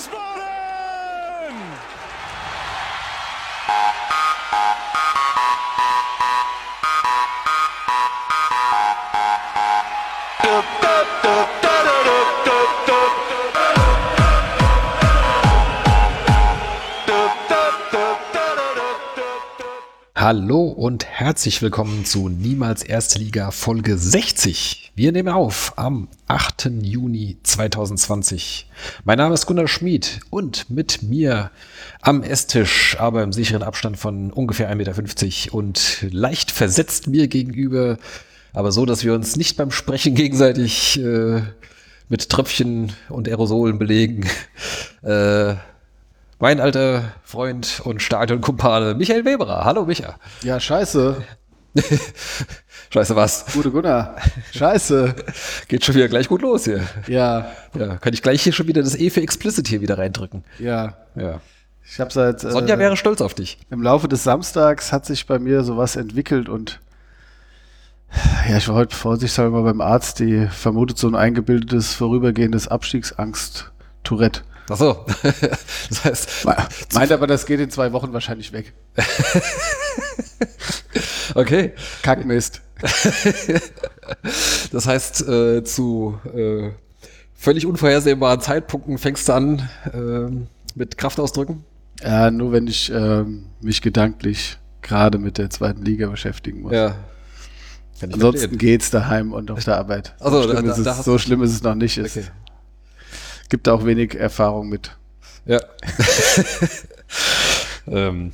Wiesbaden! Hallo und herzlich willkommen zu Niemals Erste Liga Folge 60. Wir nehmen auf am 8. Juni 2020. Mein Name ist Gunnar Schmid und mit mir am Esstisch, aber im sicheren Abstand von ungefähr 1,50 Meter und leicht versetzt mir gegenüber, aber so, dass wir uns nicht beim Sprechen gegenseitig äh, mit Tröpfchen und Aerosolen belegen. Äh, mein alter Freund und Stadionkumpane Michael Weberer. Hallo Micha. Ja, scheiße. Scheiße was? Gute Gunnar. Scheiße. Geht schon wieder gleich gut los hier. Ja. Ja, kann ich gleich hier schon wieder das E für Explicit hier wieder reindrücken. Ja. Ja. Ich habe seit Sonja äh, wäre stolz auf dich. im Laufe des Samstags hat sich bei mir sowas entwickelt und ja, ich war heute vorsichtshalber beim Arzt, die vermutet so ein eingebildetes vorübergehendes Abstiegsangst Tourette. Ach so. das heißt, Meint aber, das geht in zwei Wochen wahrscheinlich weg. Okay. Kackmist. Das heißt, äh, zu äh, völlig unvorhersehbaren Zeitpunkten fängst du an ähm, mit Kraftausdrücken. Ja, nur wenn ich ähm, mich gedanklich gerade mit der zweiten Liga beschäftigen muss. Ja. Ansonsten verstehen. geht's daheim und auf der Arbeit. So, so, da- schlimm, da- ist es, da hast so schlimm ist es noch nicht. Es Okay. gibt auch wenig Erfahrung mit. Ja. ähm,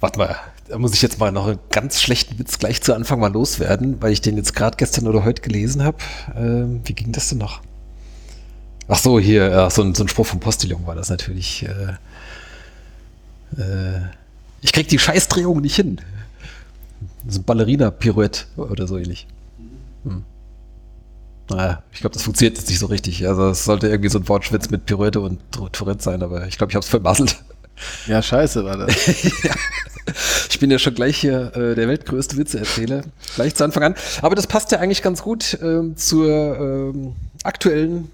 warte mal, da muss ich jetzt mal noch einen ganz schlechten Witz gleich zu Anfang mal loswerden, weil ich den jetzt gerade gestern oder heute gelesen habe. Ähm, wie ging das denn noch? Ach so, hier, ach, so, ein, so ein Spruch vom Postillon war das natürlich. Äh, äh, ich krieg die Scheißdrehung nicht hin. So ein Ballerina-Pirouette oder so ähnlich. Hm. Naja, ich glaube, das funktioniert jetzt nicht so richtig. Also es sollte irgendwie so ein Wortschwitz mit Pirouette und Tou- Tourette sein, aber ich glaube, ich habe es vermasselt. Ja, scheiße war das. Ich bin ja schon gleich hier äh, der weltgrößte Witzeerzähler, gleich zu Anfang an. Aber das passt ja eigentlich ganz gut ähm, zur ähm, aktuellen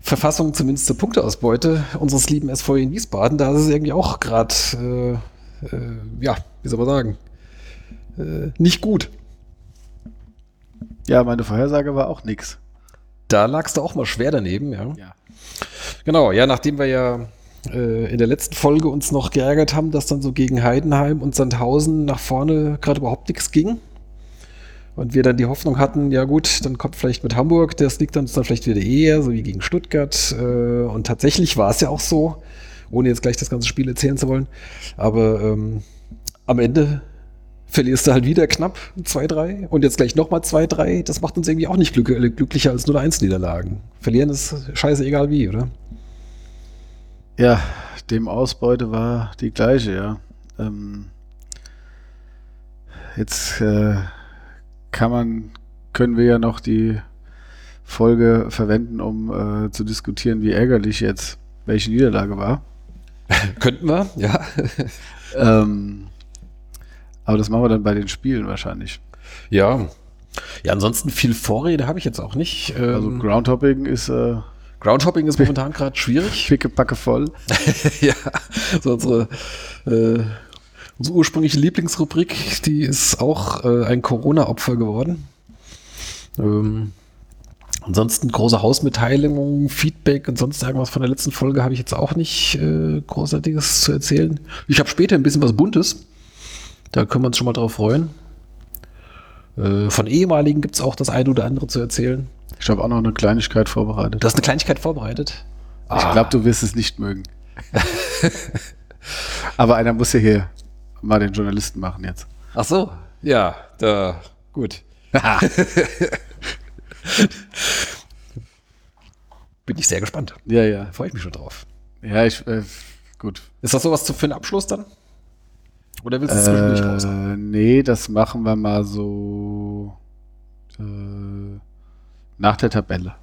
Verfassung, zumindest zur Punkteausbeute unseres lieben SV in Wiesbaden. Da ist es irgendwie auch gerade, äh, äh, ja, wie soll man sagen, äh, nicht gut. Ja, meine Vorhersage war auch nix. Da lagst du auch mal schwer daneben, ja. Ja. Genau, ja, nachdem wir ja äh, in der letzten Folge uns noch geärgert haben, dass dann so gegen Heidenheim und Sandhausen nach vorne gerade überhaupt nichts ging. Und wir dann die Hoffnung hatten, ja gut, dann kommt vielleicht mit Hamburg, das liegt uns dann vielleicht wieder eher, so wie gegen Stuttgart. Äh, und tatsächlich war es ja auch so, ohne jetzt gleich das ganze Spiel erzählen zu wollen. Aber ähm, am Ende verlierst du halt wieder knapp 2-3 und jetzt gleich nochmal 2-3. Das macht uns irgendwie auch nicht glück glücklicher als 0-1-Niederlagen. Verlieren ist scheiße egal wie, oder? Ja, dem Ausbeute war die gleiche, ja. Ähm, jetzt äh, kann man, können wir ja noch die Folge verwenden, um äh, zu diskutieren, wie ärgerlich jetzt welche Niederlage war. Könnten wir, ja. Ähm, aber das machen wir dann bei den Spielen wahrscheinlich. ja. Ja, ansonsten viel Vorrede habe ich jetzt auch nicht. Ähm, Also Groundhopping ist äh, Groundhopping ist momentan gerade schwierig. pickepacke voll. ja, so unsere, äh, unsere ursprüngliche Lieblingsrubrik, die ist auch äh, ein Corona-Opfer geworden. Ähm, ansonsten große Hausmitteilungen, Feedback und sonst irgendwas von der letzten Folge habe ich jetzt auch nicht äh, großartiges zu erzählen. Ich habe später ein bisschen was Buntes. Da können wir uns schon mal drauf freuen. Äh, von ehemaligen gibt es auch das eine oder andere zu erzählen. Ich habe auch noch eine Kleinigkeit vorbereitet. Du hast eine Kleinigkeit vorbereitet. Ich glaube, du wirst es nicht mögen. Aber einer muss ja hier mal den Journalisten machen jetzt. Ach so, ja, da, gut. Bin ich sehr gespannt. Ja, ja. Da freue ich mich schon drauf. Ja, ich, äh, gut. Ist das sowas zu- für einen Abschluss dann? Oder willst du es zwischendurch raus? Äh, nee, das machen wir mal so äh, nach der Tabelle.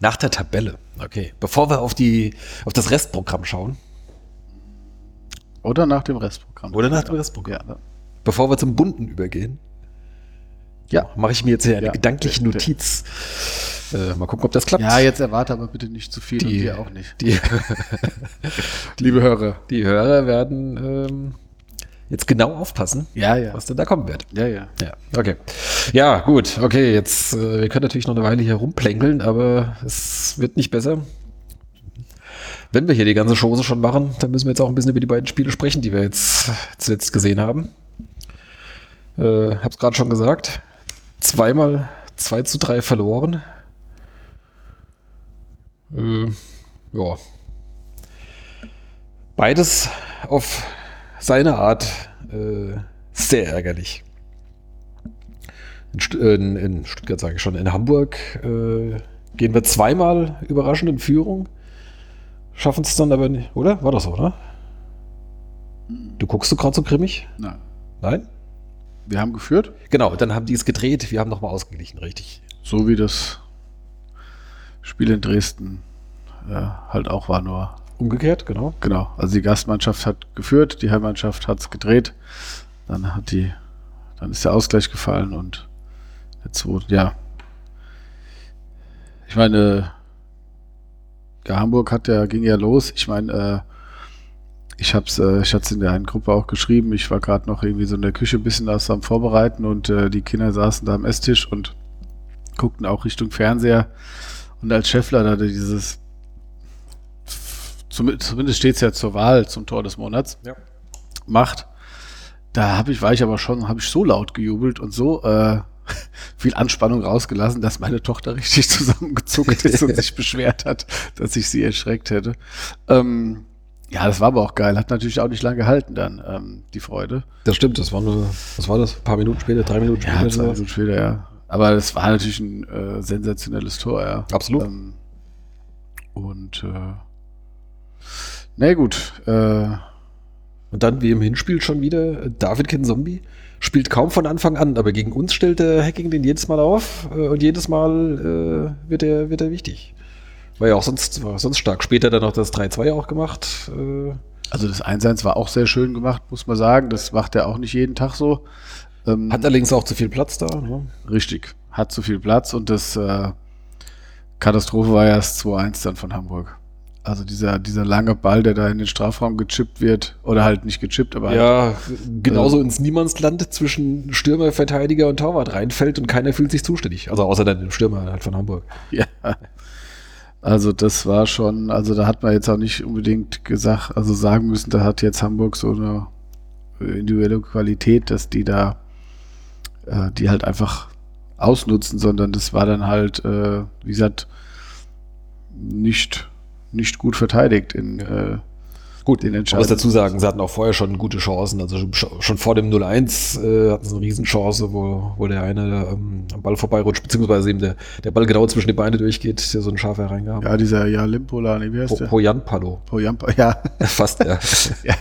Nach der Tabelle. Okay. Bevor wir auf, die, auf das Restprogramm schauen. Oder nach dem Restprogramm. Oder nach dem Restprogramm. Ja, Bevor wir zum Bunten übergehen. Ja. Mache ich mir jetzt hier eine Ja. gedankliche Der- der- Notiz. Äh, mal gucken, ob das klappt. Ja, jetzt erwarte aber bitte nicht zu viel Die- und wir auch nicht. Die, Liebe Hörer. die Hörer werden ähm, jetzt genau aufpassen, Ja, ja. was denn da kommen wird. Ja, ja. Ja, okay. Ja, gut, okay, jetzt, äh, wir können natürlich noch eine Weile hier rumplänkeln, aber es wird nicht besser. Wenn wir hier die ganze Chose schon machen, dann müssen wir jetzt auch ein bisschen über die beiden Spiele sprechen, die wir jetzt zuletzt gesehen haben. Äh, hab's gerade schon gesagt. Zweimal 2 zu 3 verloren. Äh, ja. Beides auf seine Art äh, sehr ärgerlich. In, St äh, in, in Stuttgart sage ich schon, in Hamburg äh, gehen wir zweimal überraschend in Führung. Schaffen es dann aber nicht, oder? War das so, oder? Du guckst du gerade so grimmig? Nein. Nein? Wir haben geführt, Genau, dann haben die es gedreht, wir haben nochmal ausgeglichen, richtig. so wie das Spiel in Dresden äh, halt auch war, nur Umgekehrt, genau. Genau, also die Gastmannschaft hat geführt, die Heimmannschaft hat es gedreht, dann hat die, dann ist der Ausgleich gefallen und der zweite, ja. Ich meine, ja, Hamburg hat ja, ging ja los. Ich meine, äh, ich hab's, äh, ich hatte es in der einen Gruppe auch geschrieben. Ich war gerade noch irgendwie so in der Küche ein bisschen was am Vorbereiten und äh, die Kinder saßen da am Esstisch und guckten auch Richtung Fernseher. Und als Scheffler da dieses zumindest steht es ja zur Wahl zum Tor des Monats, Ja. macht. Da habe ich, war ich aber schon, habe ich so laut gejubelt und so äh, viel Anspannung rausgelassen, dass meine Tochter richtig zusammengezuckt ist und sich beschwert hat, dass ich sie erschreckt hätte. Ähm, ja, das war aber auch geil. Hat natürlich auch nicht lange gehalten dann, ähm, die Freude. Das stimmt, das war nur, was war das? Ein paar Minuten später, drei Minuten später. Ja, zwei. Minuten später, ja. Aber das war natürlich ein äh, sensationelles Tor, ja. Absolut. Ähm, und äh, na gut, äh, Und dann, wie im Hinspiel schon wieder, David Ken Zombie spielt kaum von Anfang an, aber gegen uns stellt der Hacking den jedes Mal auf äh, und jedes Mal äh, wird, er, wird er wichtig. War ja auch sonst, war sonst stark. Später dann noch das 3-2 auch gemacht. Äh, Also das 1-1 war auch sehr schön gemacht, muss man sagen. Das macht er auch nicht jeden Tag so. Ähm, hat allerdings auch zu viel Platz da. Ne? richtig, hat zu viel Platz und das äh, Katastrophe war ja das 2-1 dann von Hamburg. Also dieser, dieser lange Ball, der da in den Strafraum gechippt wird, oder halt nicht gechippt, aber halt, Ja, genauso ins Niemandsland zwischen Stürmer, Verteidiger und Torwart reinfällt und keiner fühlt sich zuständig. Also außer dann dem Stürmer halt von Hamburg. Ja. Also das war schon, also da hat man jetzt auch nicht unbedingt gesagt, also sagen müssen, da hat jetzt Hamburg so eine individuelle Qualität, dass die da, äh, die halt einfach ausnutzen, sondern das war dann halt, äh, wie gesagt, nicht, nicht gut verteidigt in äh, Gut, den ich muss dazu sagen, sie hatten auch vorher schon gute Chancen. Also schon- schon vor dem 0-1 äh, hatten sie eine Riesenchance, wo, wo der eine ähm, am Ball vorbeirutscht, beziehungsweise eben der, der Ball genau zwischen die Beine durchgeht, der so eine scharfe Hereingabe. Ja, dieser ja Limpola, nee, wie heißt Po- der? Poyan Palo. Poyampa, ja. Fast, ja. ja.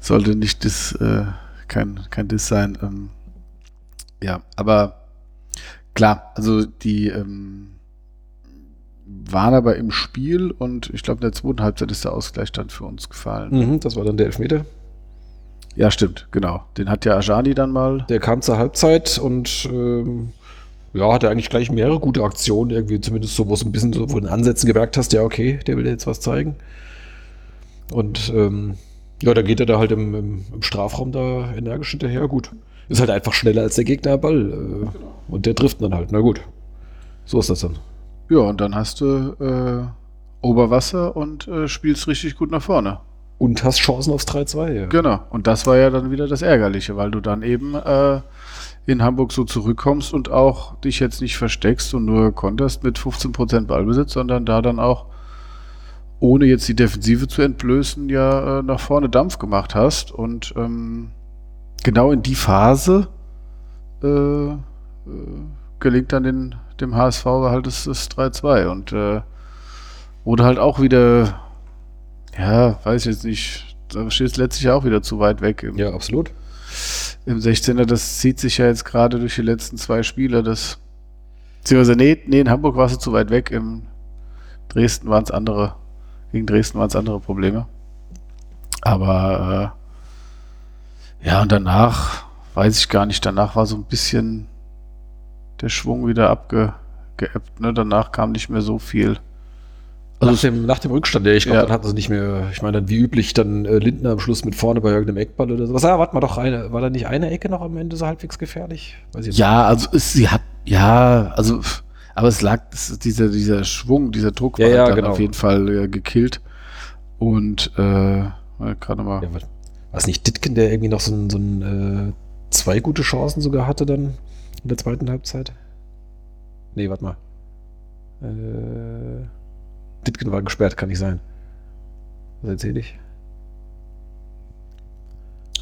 Sollte nicht das, äh, kein, kein Diss sein. Ähm, ja, aber klar, also die ähm, waren aber im Spiel und ich glaube, in der zweiten Halbzeit ist der Ausgleich dann für uns gefallen. mhm, das war dann der Elfmeter. Ja, stimmt, genau. Den hat ja Ajani dann mal. Der kam zur Halbzeit und ähm, ja, hatte eigentlich gleich mehrere gute Aktionen, irgendwie zumindest so, wo es ein bisschen so von den Ansätzen gemerkt hast, ja, okay, der will dir jetzt was zeigen. Und ähm, ja, dann geht er da halt im, im, im Strafraum da energisch hinterher. Gut. Ist halt einfach schneller als der Gegner Ball. Äh, und der trifft dann halt. Na gut. So ist das dann. Ja, und dann hast du äh, Oberwasser und äh, spielst richtig gut nach vorne. Und hast Chancen aufs 3-2. Ja. Genau. Und das war ja dann wieder das Ärgerliche, weil du dann eben äh, in Hamburg so zurückkommst und auch dich jetzt nicht versteckst und nur konterst mit 15% Ballbesitz, sondern da dann auch, ohne jetzt die Defensive zu entblößen, ja äh, nach vorne Dampf gemacht hast. Und ähm, genau in die Phase äh, äh, gelingt dann den, dem HSV halt das, das 3-2 und äh, wurde halt auch wieder ja, weiß ich jetzt nicht. Da steht es letztlich auch wieder zu weit weg im, ja, absolut. im 16er. Das zieht sich ja jetzt gerade durch die letzten zwei Spiele. Das, beziehungsweise, nee, nee, in Hamburg war es zu weit weg. Im Dresden waren es andere, gegen Dresden waren es andere Probleme. Aber, äh, ja, und danach, weiß ich gar nicht, danach war so ein bisschen der Schwung wieder abge, geappt. Ne? Danach kam nicht mehr so viel. Also nach, dem, nach dem Rückstand, ja, ich glaube, Ja. dann hatten sie nicht mehr, ich meine, dann wie üblich dann äh, Lindner am Schluss mit vorne bei irgendeinem Eckball oder sowas. Ah, warte mal doch, eine, war da nicht eine Ecke noch am Ende so halbwegs gefährlich? Weiß ich jetzt Ja, also es, sie hat, ja, also, aber es lag, es, dieser, dieser Schwung, dieser Druck Ja, war ja, dann genau. auf jeden Fall äh, gekillt. Und äh, gerade mal. Ja, war war es nicht Ditken, der irgendwie noch so ein, so ein äh, zwei gute Chancen sogar hatte dann in der zweiten Halbzeit? Nee, warte mal. Äh, Ditken war gesperrt, kann nicht sein. Was erzähle ich?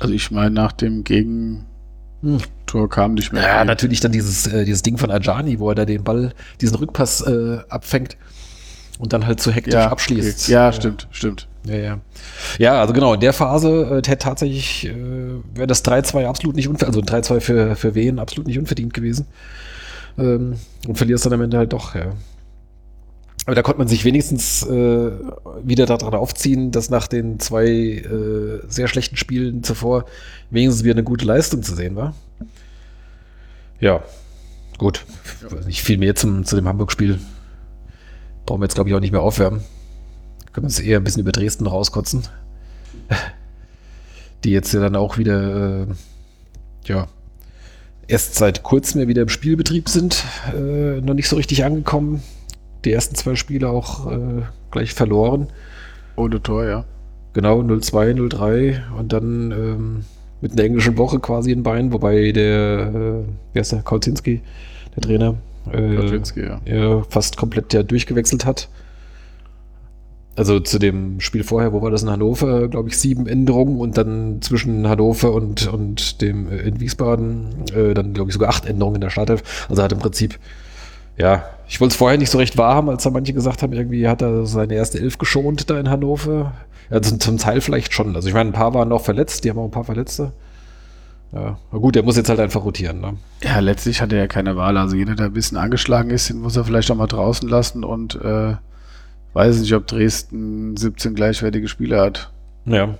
Also ich meine, nach dem Gegentor Hm. kam nicht mehr. Ja, viel. natürlich dann dieses, äh, dieses Ding von Ajani, wo er da den Ball, diesen Rückpass äh, abfängt und dann halt so hektisch ja, abschließt. Okay. Ja, Äh, stimmt, stimmt. Ja, ja. Ja, also genau, in der Phase äh, hätte tatsächlich, äh, wäre das 3-2 absolut nicht unverdient, also ein 3-2 für, für Wien absolut nicht unverdient gewesen. Ähm, und verlierst dann am Ende halt doch, ja. Aber da konnte man sich wenigstens äh, wieder daran aufziehen, dass nach den zwei äh, sehr schlechten Spielen zuvor wenigstens wieder eine gute Leistung zu sehen war. Ja, gut. Weiß Nicht viel mehr zum, zu dem Hamburg-Spiel. Brauchen wir jetzt, glaube ich, auch nicht mehr aufwärmen. Können wir uns eher ein bisschen über Dresden rauskotzen. Die jetzt ja dann auch wieder, äh, ja, erst seit kurzem ja wieder im Spielbetrieb sind, äh, noch nicht so richtig angekommen. Die ersten zwei Spiele auch äh, gleich verloren. Ohne Tor, ja. Genau, 0-2, 0-3 und dann ähm, mit einer englischen Woche quasi in Bein, wobei der, äh, wer ist der, Kauzinski, der Trainer, äh, Kaczynski, ja. ja, fast komplett ja durchgewechselt hat. Also zu dem Spiel vorher, wo war das in Hannover, glaube ich, sieben Änderungen und dann zwischen Hannover und, und dem äh, in Wiesbaden äh, dann, glaube ich, sogar acht Änderungen in der Startelf. Also hat im Prinzip, ja, ich wollte es vorher nicht so recht wahrhaben, als da manche gesagt haben, irgendwie hat er seine erste Elf geschont da in Hannover. Ja, zum, zum Teil vielleicht schon. Also ich meine, ein paar waren noch verletzt, die haben auch ein paar Verletzte. Ja, aber gut, der muss jetzt halt einfach rotieren. Ne? Ja, letztlich hat er ja keine Wahl. Also jeder, der ein bisschen angeschlagen ist, den muss er vielleicht auch mal draußen lassen und äh, weiß nicht, ob Dresden 17 gleichwertige Spieler hat. Ja,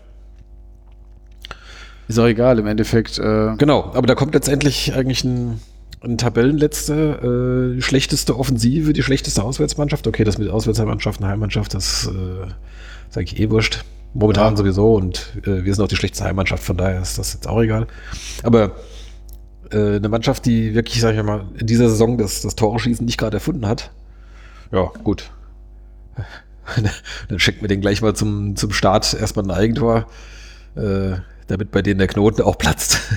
Ist auch egal, im Endeffekt. Äh, Genau, aber da kommt letztendlich eigentlich ein, ein Tabellenletzter, äh, schlechteste Offensive, die schlechteste Auswärtsmannschaft. Okay, das mit Auswärtsmannschaft und Heimmannschaft, das äh, sage ich eh wurscht. Momentan Ja. sowieso und äh, wir sind auch die schlechteste Heimmannschaft, von daher ist das jetzt auch egal. Aber äh, eine Mannschaft, die wirklich, sag ich mal, in dieser Saison das, das Tore-Schießen nicht gerade erfunden hat, ja, gut. Dann schenken wir den gleich mal zum, zum Start erstmal ein Eigentor, äh, damit bei denen der Knoten auch platzt.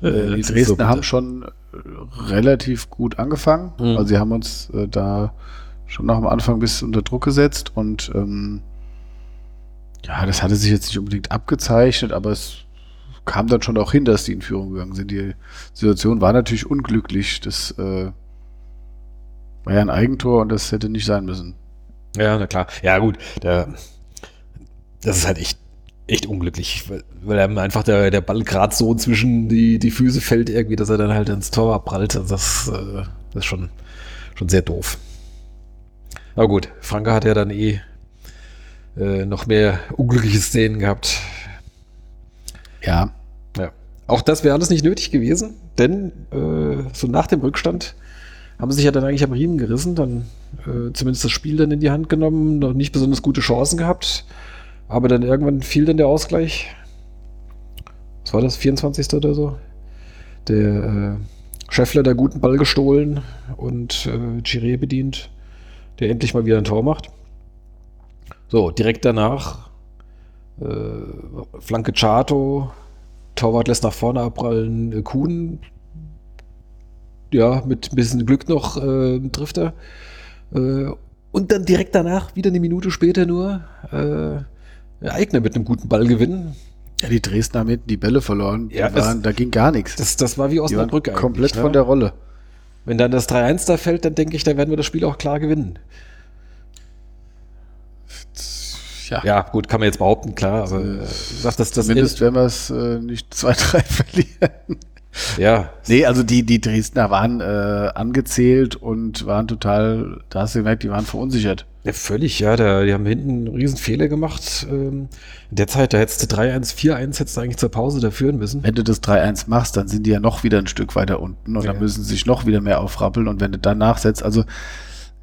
Äh, die Dresdner so haben schon äh, relativ gut angefangen. Mhm. Also sie haben uns äh, da schon nach dem Anfang bis unter Druck gesetzt und ähm, ja, das hatte sich jetzt nicht unbedingt abgezeichnet, aber es kam dann schon auch hin, dass die in Führung gegangen sind. Die Situation war natürlich unglücklich. Das äh, war ja ein Eigentor und das hätte nicht sein müssen. Ja, na klar. Ja, gut. Der, das ist halt echt, echt unglücklich, weil, einem einfach der, der Ball gerade so zwischen die, die Füße fällt, irgendwie, dass er dann halt ins Tor abprallt. Also das, äh, das ist schon, schon sehr doof. Aber gut, Franke hat ja dann eh äh, noch mehr unglückliche Szenen gehabt. Ja, Ja. Auch das wäre alles nicht nötig gewesen, denn äh, so nach dem Rückstand haben sich ja dann eigentlich am Riemen gerissen, dann äh, zumindest das Spiel dann in die Hand genommen, noch nicht besonders gute Chancen gehabt, aber dann irgendwann fiel dann der Ausgleich. Was war das, 24. oder so? Der äh, Scheffler der guten Ball gestohlen und äh, Chiré bedient, der endlich mal wieder ein Tor macht. So, direkt danach äh, Flanke Chato, Torwart lässt nach vorne abprallen, äh, Kuhn, ja, mit ein bisschen Glück noch äh, trifft er. Äh, und dann direkt danach, wieder eine Minute später nur, äh, Eigner mit einem guten Ball gewinnen. ja die Dresdner haben hinten die Bälle verloren. Ja, das- waren, da ging gar nichts. Das, das war wie Osnabrück eigentlich, komplett ne? von der Rolle. Wenn dann das 3-1 da fällt, dann denke ich, da werden wir das Spiel auch klar gewinnen. Ja, Ja, gut, kann man jetzt behaupten, klar, aber äh, sagt das, das zumindest werden wir es äh, nicht 2-3 verlieren. Ja. Nee, also die, die Dresdner waren äh, angezählt und waren total, da hast du gemerkt, die waren verunsichert. Ja, völlig, ja. Da, die haben hinten einen riesen Fehler gemacht. Ähm, in der Zeit, da hättest du 3-1, 4-1, hättest du eigentlich zur Pause da führen müssen. Wenn du das 3-1 machst, dann sind die ja noch wieder ein Stück weiter unten und Ja. dann müssen sie sich noch wieder mehr aufrappeln und wenn du dann nachsetzt, also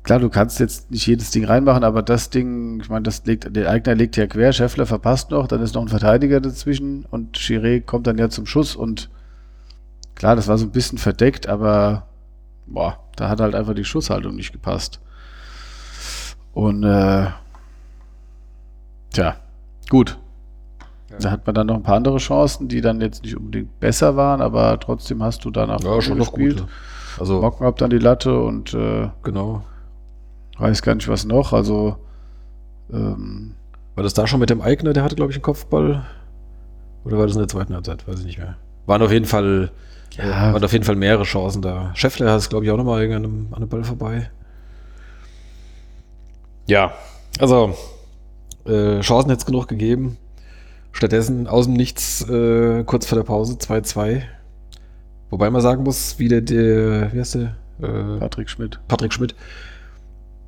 klar, du kannst jetzt nicht jedes Ding reinmachen, aber das Ding, ich meine, das legt, der Eigner legt ja quer, Scheffler verpasst noch, dann ist noch ein Verteidiger dazwischen und Chiré kommt dann ja zum Schuss und klar, das war so ein bisschen verdeckt, aber boah, da hat halt einfach die Schusshaltung nicht gepasst. Und äh, tja, gut. Da hat man dann noch ein paar andere Chancen, die dann jetzt nicht unbedingt besser waren, aber trotzdem hast du danach Ja, schon noch gut. ja. Also, Mocken ab dann die Latte und äh, genau. weiß gar nicht was noch. Also ähm, War das da schon mit dem Eigner, der hatte, glaube ich, einen Kopfball? Oder war das in der zweiten Halbzeit? Weiß ich nicht mehr. Waren auf jeden Fall, Ja. waren auf jeden Fall mehrere Chancen da. Scheffler hat es, glaube ich, auch nochmal an einem, an einem Ball vorbei. Ja, also äh, Chancen hätte es genug gegeben. Stattdessen aus dem Nichts äh, kurz vor der Pause 2-2. Wobei man sagen muss, wie der, der wie heißt der? Äh, Patrick Schmidt. Patrick Schmidt,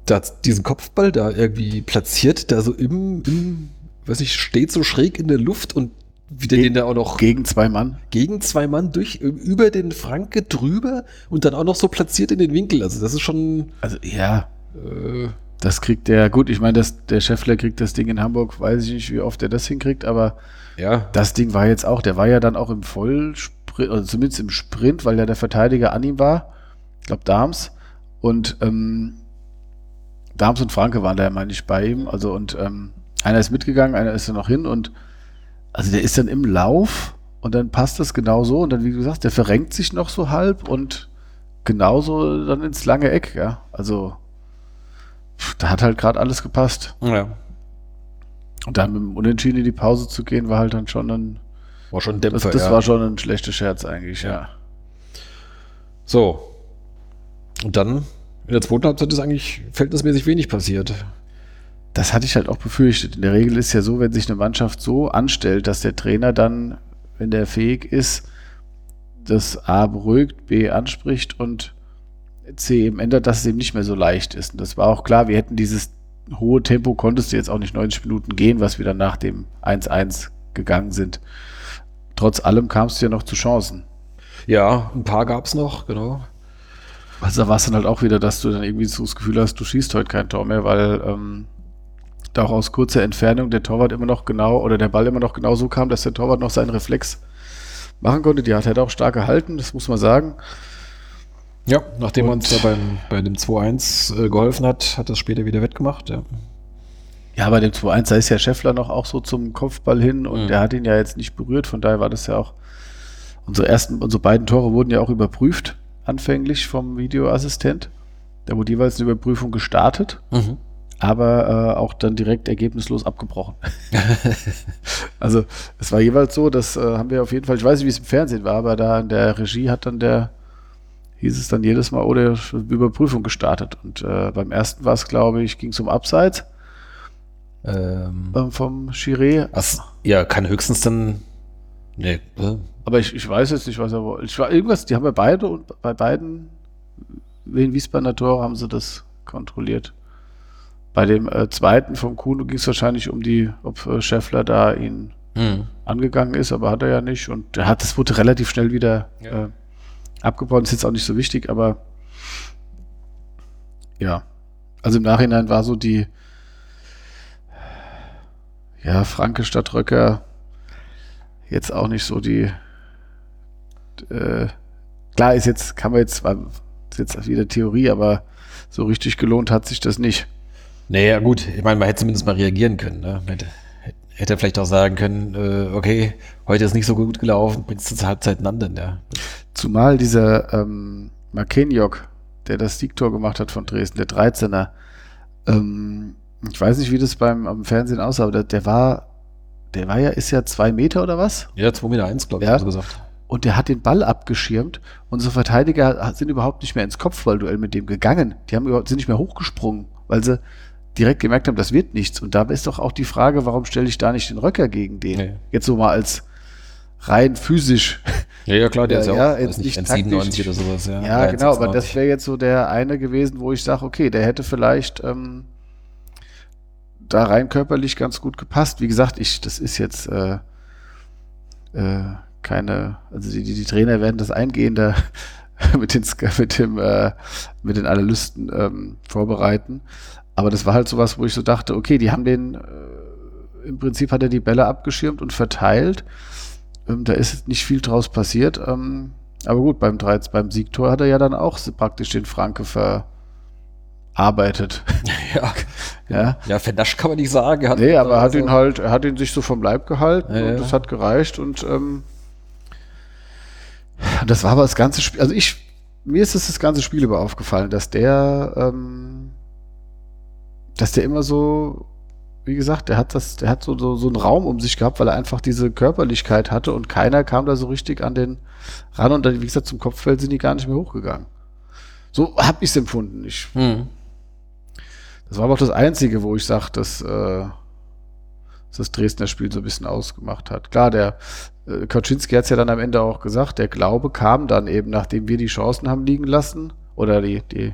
da hat diesen Kopfball da irgendwie platziert, da so im, im, weiß ich, steht so schräg in der Luft und wie der den da auch noch Gegen zwei Mann. gegen zwei Mann durch, über den Franke drüber und dann auch noch so platziert in den Winkel. Also das ist schon, Also ja, äh, das kriegt der, gut, ich meine, der Scheffler kriegt das Ding in Hamburg, weiß ich nicht, wie oft er das hinkriegt, aber ja, das Ding war jetzt auch, der war ja dann auch im Vollsprint, also zumindest im Sprint, weil ja der Verteidiger an ihm war. Ich glaube Dahms. Und ähm, Dahms und Franke waren da ja, meine ich, bei ihm. Also und ähm, einer ist mitgegangen, einer ist da noch hin und also der ist dann im Lauf und dann passt das genau so und dann, wie gesagt, der verrenkt sich noch so halb und genauso dann ins lange Eck, ja. Also da hat halt gerade alles gepasst. ja, Und dann mit dem Unentschieden in die Pause zu gehen, war halt dann schon ein war schon ein das, Dämpfer. das ja. war schon ein schlechter Scherz eigentlich, ja. So. Und dann in der zweiten Halbzeit ist eigentlich verhältnismäßig wenig passiert. Das hatte ich halt auch befürchtet. In der Regel ist ja so, wenn sich eine Mannschaft so anstellt, dass der Trainer dann, wenn der fähig ist, das A beruhigt, B anspricht und C eben ändert, dass es eben nicht mehr so leicht ist. Und das war auch klar, wir hätten dieses hohe Tempo, konntest du jetzt auch nicht 90 Minuten gehen, was wir dann nach dem 1-1 gegangen sind. Trotz allem kamst du ja noch zu Chancen. Ja, ein paar gab es noch, genau. Also da war es dann halt auch wieder, dass du dann irgendwie so das Gefühl hast, du schießt heute kein Tor mehr, weil ähm, auch aus kurzer Entfernung der Torwart immer noch genau oder der Ball immer noch genau so kam, dass der Torwart noch seinen Reflex machen konnte. Die hat er auch stark gehalten, das muss man sagen. Ja, nachdem er uns da beim, bei dem 2-1 äh, geholfen hat, hat das später wieder wettgemacht. Ja. Ja, bei dem 2-1, da ist ja Scheffler noch auch so zum Kopfball hin und Mhm. der hat ihn ja jetzt nicht berührt, von daher war das ja auch. Unsere ersten, unsere beiden Tore wurden ja auch überprüft, anfänglich vom Videoassistent. Da wurde jeweils eine Überprüfung gestartet. Mhm. Aber äh, auch dann direkt ergebnislos abgebrochen. also es war jeweils so, das äh, haben wir auf jeden Fall, ich weiß nicht, wie es im Fernsehen war, aber da in der Regie hat dann der, hieß es dann jedes Mal, oder Überprüfung gestartet. Und äh, beim ersten war es, glaube ich, ging es um Abseits Ähm, ähm, vom Chiré. ja, kann höchstens dann. Nee, Aber ich, ich weiß jetzt nicht, was er wollte. Ich war irgendwas, die haben ja beide und bei beiden Wien Wiesbadener Tore haben sie das kontrolliert. Bei dem äh, zweiten vom Kuhn ging es wahrscheinlich um die, ob äh, Scheffler da ihn hm. angegangen ist, aber hat er ja nicht. Und er hat, das wurde relativ schnell wieder Ja. äh, abgebaut. Ist jetzt auch nicht so wichtig, aber ja. Also im Nachhinein war so die ja, Franke statt Röcker jetzt auch nicht so die äh, klar ist jetzt, kann man jetzt, war- ist jetzt wieder Theorie, aber so richtig gelohnt hat sich das nicht. Naja, gut, ich meine, man hätte zumindest mal reagieren können. Ne? Hätte, hätte vielleicht auch sagen können, äh, okay, heute ist nicht so gut gelaufen, bringst du zur Halbzeit einen anderen, ja. Zumal dieser ähm, Markenjok, der das Siegtor gemacht hat von Dresden, der 13er, ähm, ich weiß nicht, wie das beim am Fernsehen aussah, aber der, der war, der war ja, ist ja zwei Meter oder was? Ja, 2 Meter eins, glaube ich, Ja. haben sie gesagt. Und der hat den Ball abgeschirmt. Unsere Verteidiger sind überhaupt nicht mehr ins Kopfballduell mit dem gegangen. Die haben überhaupt, sind nicht mehr hochgesprungen, weil sie direkt gemerkt haben, das wird nichts. Und da ist doch auch die Frage, warum stelle ich da nicht den Röcker gegen den? Nee. Jetzt so mal als, rein physisch. Ja, ja, klar, der Ja, ist ja, ja, auch, jetzt weiß nicht, nicht 1,97 taktisch. oder sowas. Ja, Ja, genau, aber 1,96. das wäre jetzt so der eine gewesen, wo ich sage, okay, der hätte vielleicht ähm, da rein körperlich ganz gut gepasst. Wie gesagt, ich, das ist jetzt äh, äh, keine, also die, die, Trainer werden das eingehender mit den mit dem äh, mit den Analysten ähm, vorbereiten. Aber das war halt sowas, wo ich so dachte, okay, die haben den äh, im Prinzip hat er die Bälle abgeschirmt und verteilt. Ähm, da ist nicht viel draus passiert. Ähm, aber gut, beim 3, beim Siegtor hat er ja dann auch so praktisch den Franke verarbeitet. Ja. ja. ja, vernascht kann man nicht sagen. Hat, Nee, aber er hat also- ihn halt, er hat ihn sich so vom Leib gehalten Ja, und ja. das hat gereicht und ähm, das war aber das ganze Spiel, also ich, mir ist es das ganze Spiel über aufgefallen, dass der, ähm, dass der immer so, wie gesagt, der hat das, der hat so, so, so einen Raum um sich gehabt, weil er einfach diese Körperlichkeit hatte und keiner kam da so richtig an den ran und dann, wie gesagt, zum Kopfball sind die gar nicht mehr hochgegangen. So habe ich es empfunden. Ich Hm. das war aber auch das Einzige, wo ich sage, dass, äh, dass das Dresdner Spiel so ein bisschen ausgemacht hat. Klar, der äh, Kaczynski hat es ja dann am Ende auch gesagt, der Glaube kam dann eben, nachdem wir die Chancen haben liegen lassen oder die, die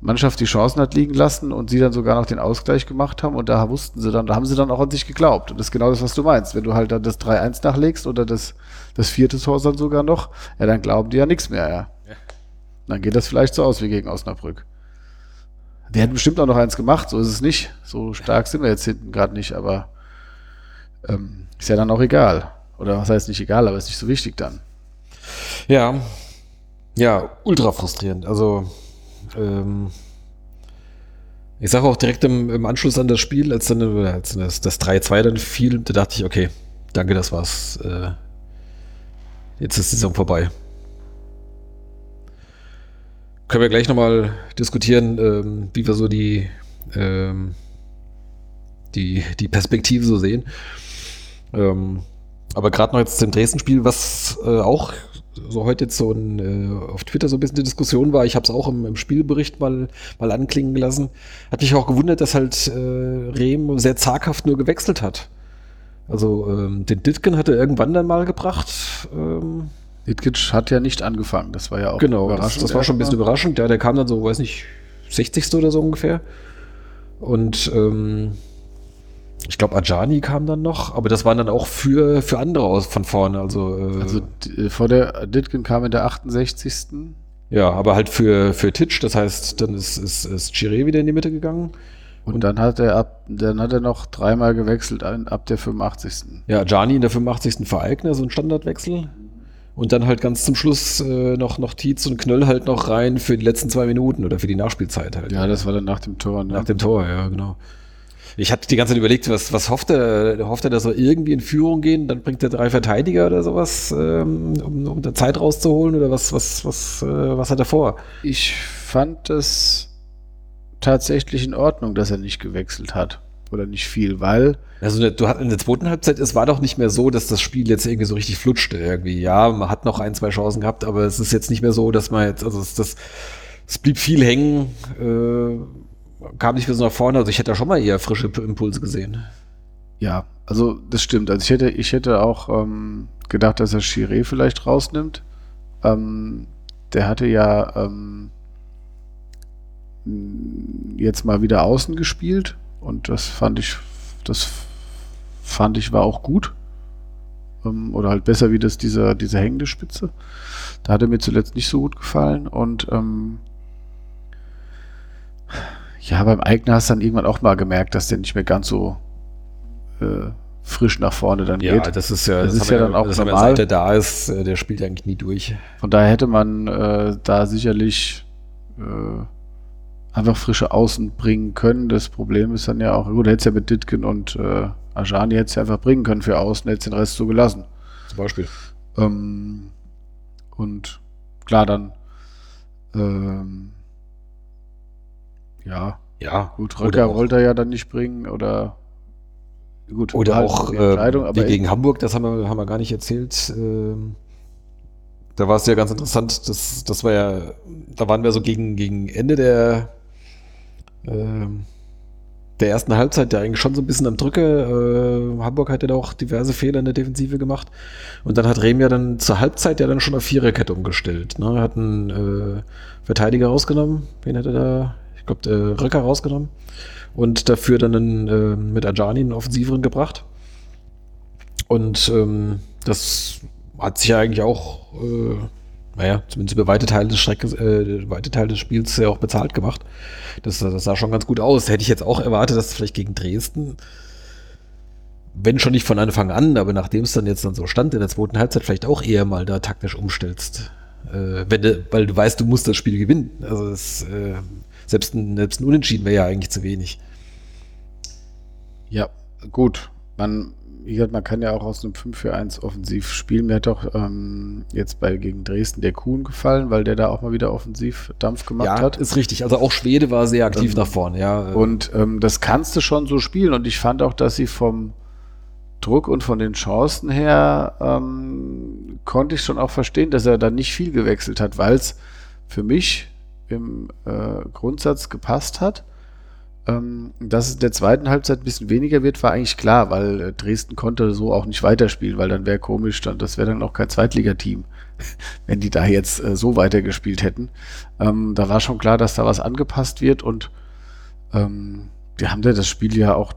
Mannschaft die Chancen hat liegen lassen und sie dann sogar noch den Ausgleich gemacht haben und da wussten sie dann, da haben sie dann auch an sich geglaubt. Und das ist genau das, was du meinst. Wenn du halt dann das 3-1 nachlegst oder das, das vierte Tor dann sogar noch, ja, dann glauben die ja nichts mehr, ja. Dann geht das vielleicht so aus wie gegen Osnabrück. Die hätten bestimmt auch noch eins gemacht, so ist es nicht. So stark sind wir jetzt hinten gerade nicht, aber ähm, ist ja dann auch egal. Oder was heißt nicht egal, aber ist nicht so wichtig dann. Ja. Ja, ultra frustrierend. Also, ähm, ich sage auch direkt im, im Anschluss an das Spiel, als dann als das, das 3-2 dann fiel, da dachte ich, okay, danke, das war's. Äh, jetzt ist die Saison vorbei. Können wir gleich nochmal diskutieren, ähm, wie wir so die, ähm, die, die Perspektive so sehen. Ähm, aber gerade noch jetzt zum Dresden-Spiel, was äh, auch so heute jetzt so ein, äh, auf Twitter so ein bisschen die Diskussion war, ich habe es auch im, im Spielbericht mal, mal anklingen lassen, hat mich auch gewundert, dass halt äh, Rehm sehr zaghaft nur gewechselt hat. Also ähm, den Ditken hat er irgendwann dann mal gebracht. Ähm, Ditkic hat ja nicht angefangen, das war ja auch genau, das, das war schon ein bisschen überraschend. Ja, der kam dann so, weiß nicht, 60. oder so ungefähr. Und ähm, ich glaube, Ajani kam dann noch, aber das waren dann auch für, für andere aus von vorne. Also, äh, Also d- vor der Ditkin kam in der 68. ja, aber halt für, für Titsch, das heißt, dann ist, ist, ist Chiré wieder in die Mitte gegangen. Und, dann hat er ab, dann hat er noch dreimal gewechselt ein, ab der 85. Ja, Ajani in der 85. für Eigner, so ein Standardwechsel. Und dann halt ganz zum Schluss äh, noch, noch Tietz und Knöll halt noch rein für die letzten zwei Minuten oder für die Nachspielzeit halt. Ja, das war dann nach dem Tor. Ne? Nach dem Tor, ja, genau. Ich hatte die ganze Zeit überlegt, was, was hofft er? Hofft er, dass wir irgendwie in Führung gehen? Dann bringt er drei Verteidiger oder sowas, ähm, um, um da Zeit rauszuholen? Oder was, was, was, äh, was hat er vor? Ich fand es tatsächlich in Ordnung, dass er nicht gewechselt hat. Oder nicht viel, weil Also du hat in der zweiten Halbzeit, es war doch nicht mehr so, dass das Spiel jetzt irgendwie so richtig flutschte irgendwie. Ja, man hat noch ein, zwei Chancen gehabt, aber es ist jetzt nicht mehr so, dass man jetzt, also es, das, es blieb viel hängen, äh, kam nicht mehr so nach vorne. Also ich hätte da schon mal eher frische Impulse gesehen. Ja, also das stimmt. Also ich hätte, ich hätte auch ähm, gedacht, dass er Chiré vielleicht rausnimmt. Ähm, der hatte ja ähm, jetzt mal wieder außen gespielt und das fand ich, das fand ich war auch gut. Ähm, oder halt besser wie das dieser, diese hängende Spitze. Da hat er mir zuletzt nicht so gut gefallen und ähm, ja, beim Eigner hast du dann irgendwann auch mal gemerkt, dass der nicht mehr ganz so äh, frisch nach vorne dann Ja, geht. das ist ja, Das ist haben ja wir dann auch das normal. Seit er da ist, äh, der spielt ja eigentlich nie durch. Von daher hätte man äh, da sicherlich äh, einfach frische Außen bringen können. Das Problem ist dann ja auch, gut, hätte ja mit Ditkin und äh, Ajani hätte ja einfach bringen können für Außen, hätte den Rest so gelassen. Zum Beispiel. Ähm, und klar, dann ähm, ja, Ja, gut, Röcker wollte er ja dann nicht bringen oder gut, Oder halt auch äh, wie aber gegen Hamburg, das haben wir, haben wir gar nicht erzählt. Ähm, da war es ja ganz interessant, das, das war ja, da waren wir so gegen, gegen Ende der, ähm, der ersten Halbzeit ja eigentlich schon so ein bisschen am Drücke. Äh, Hamburg hat ja da auch diverse Fehler in der Defensive gemacht. Und dann hat Rehm ja dann zur Halbzeit ja dann schon auf Viererkette umgestellt. Ne? Er hat einen äh, Verteidiger rausgenommen. Wen hat er da? Ich glaube, äh, Röcker rausgenommen. Und dafür dann einen, äh, mit Ajani einen Offensiveren gebracht. Und ähm, das hat sich ja eigentlich auch, äh, naja, zumindest über weite Teile des Streckes, äh, weite Teile des Spiels ja auch bezahlt gemacht. Das, das sah schon ganz gut aus. Hätte ich jetzt auch erwartet, dass vielleicht gegen Dresden, wenn schon nicht von Anfang an, aber nachdem es dann jetzt dann so stand in der zweiten Halbzeit, vielleicht auch eher mal da taktisch umstellst. Äh, wenn du, weil du weißt, du musst das Spiel gewinnen. Also es, äh, selbst, ein, selbst ein Unentschieden wäre ja eigentlich zu wenig. Ja, gut. Man wie gesagt, man kann ja auch aus einem 5 für 1 offensiv spielen. Mir hat doch ähm, jetzt bei gegen Dresden der Kuhn gefallen, weil der da auch mal wieder offensiv Dampf gemacht ja, hat. Ist richtig. Also auch Schwede war sehr aktiv ähm, nach vorne, ja. Und ähm, das kannst du schon so spielen. Und ich fand auch, dass sie vom Druck und von den Chancen her ähm, konnte ich schon auch verstehen, dass er da nicht viel gewechselt hat, weil es für mich im äh, Grundsatz gepasst hat. Ähm, dass es in der zweiten Halbzeit ein bisschen weniger wird, war eigentlich klar, weil äh, Dresden konnte so auch nicht weiterspielen, weil dann wäre komisch, dann, das wäre dann auch kein Zweitligateam, wenn die da jetzt äh, so weitergespielt hätten. Ähm, da war schon klar, dass da was angepasst wird und ähm, die haben da das Spiel ja auch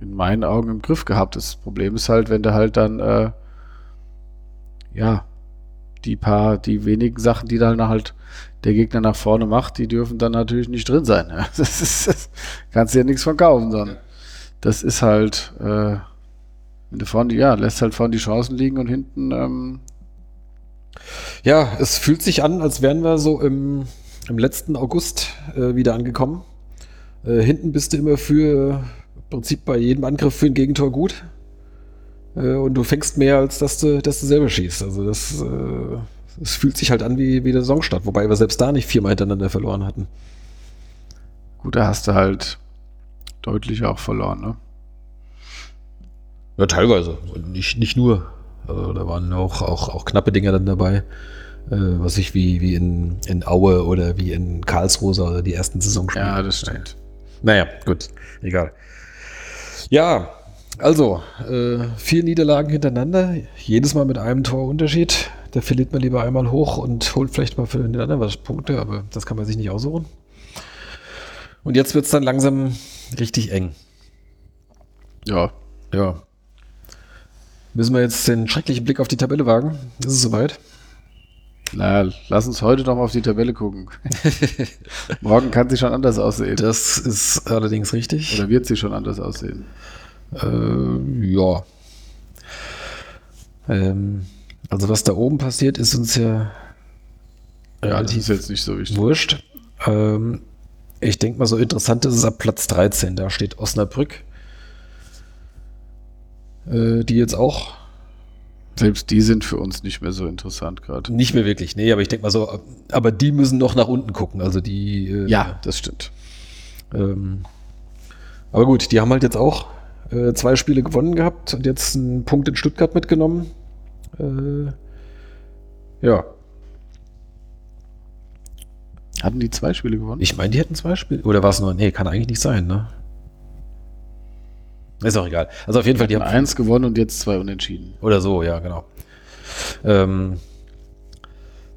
in meinen Augen im Griff gehabt. Das Problem ist halt, wenn du halt dann äh, ja die paar, die wenigen Sachen, die dann halt der Gegner nach vorne macht, die dürfen dann natürlich nicht drin sein. Das, ist, das kannst du ja nichts von kaufen, sondern das ist halt, äh, wenn du vorne, ja, lässt halt vorne die Chancen liegen und hinten. Ähm ja, es fühlt sich an, als wären wir so im, im letzten August äh, wieder angekommen. Äh, hinten bist du immer für im Prinzip bei jedem Angriff für ein Gegentor gut. Äh, und du fängst mehr, als dass du, dass du selber schießt. Also das äh, es fühlt sich halt an wie, wie der Saisonstart, wobei wir selbst da nicht viermal hintereinander verloren hatten. Gut, da hast du halt deutlich auch verloren, ne? Ja, teilweise. Nicht, nicht nur. Also, da waren auch, auch, auch knappe Dinger dann dabei. Äh, was ich wie, wie in, in Aue oder wie in Karlsruhe oder die ersten Saisonspiele. Ja, das stimmt. Naja, gut. Egal. Ja, also, äh, vier Niederlagen hintereinander. Jedes Mal mit einem Torunterschied. Da verliert man lieber einmal hoch und holt vielleicht mal für den anderen was Punkte, aber das kann man sich nicht aussuchen. Und jetzt wird es dann langsam richtig eng. Ja. Ja. Müssen wir jetzt den schrecklichen Blick auf die Tabelle wagen? Ist es soweit? Na, lass uns heute doch mal auf die Tabelle gucken. Morgen kann sie schon anders aussehen. Das ist allerdings richtig. Oder wird sie schon anders aussehen? Äh, ja. Ähm, also was da oben passiert, ist uns ja, ja das ist jetzt nicht so wichtig. Wurscht. Ähm, ich denke mal, so interessant ist es ab Platz 13. Da steht Osnabrück, äh, die jetzt auch. Selbst die sind für uns nicht mehr so interessant gerade. Nicht mehr wirklich, nee, aber ich denke mal so, aber die müssen noch nach unten gucken. Also die. Äh, ja, das stimmt. Ähm, aber gut, die haben halt jetzt auch äh, zwei Spiele gewonnen gehabt und jetzt einen Punkt in Stuttgart mitgenommen. Äh, ja. Hatten die zwei Spiele gewonnen? Ich meine, die hätten zwei Spiele. Oder war es nur? Nee, kann eigentlich nicht sein, ne? Ist auch egal. Also auf jeden Fall, die haben eins gewonnen und jetzt zwei unentschieden. Oder so, ja, genau. Ähm,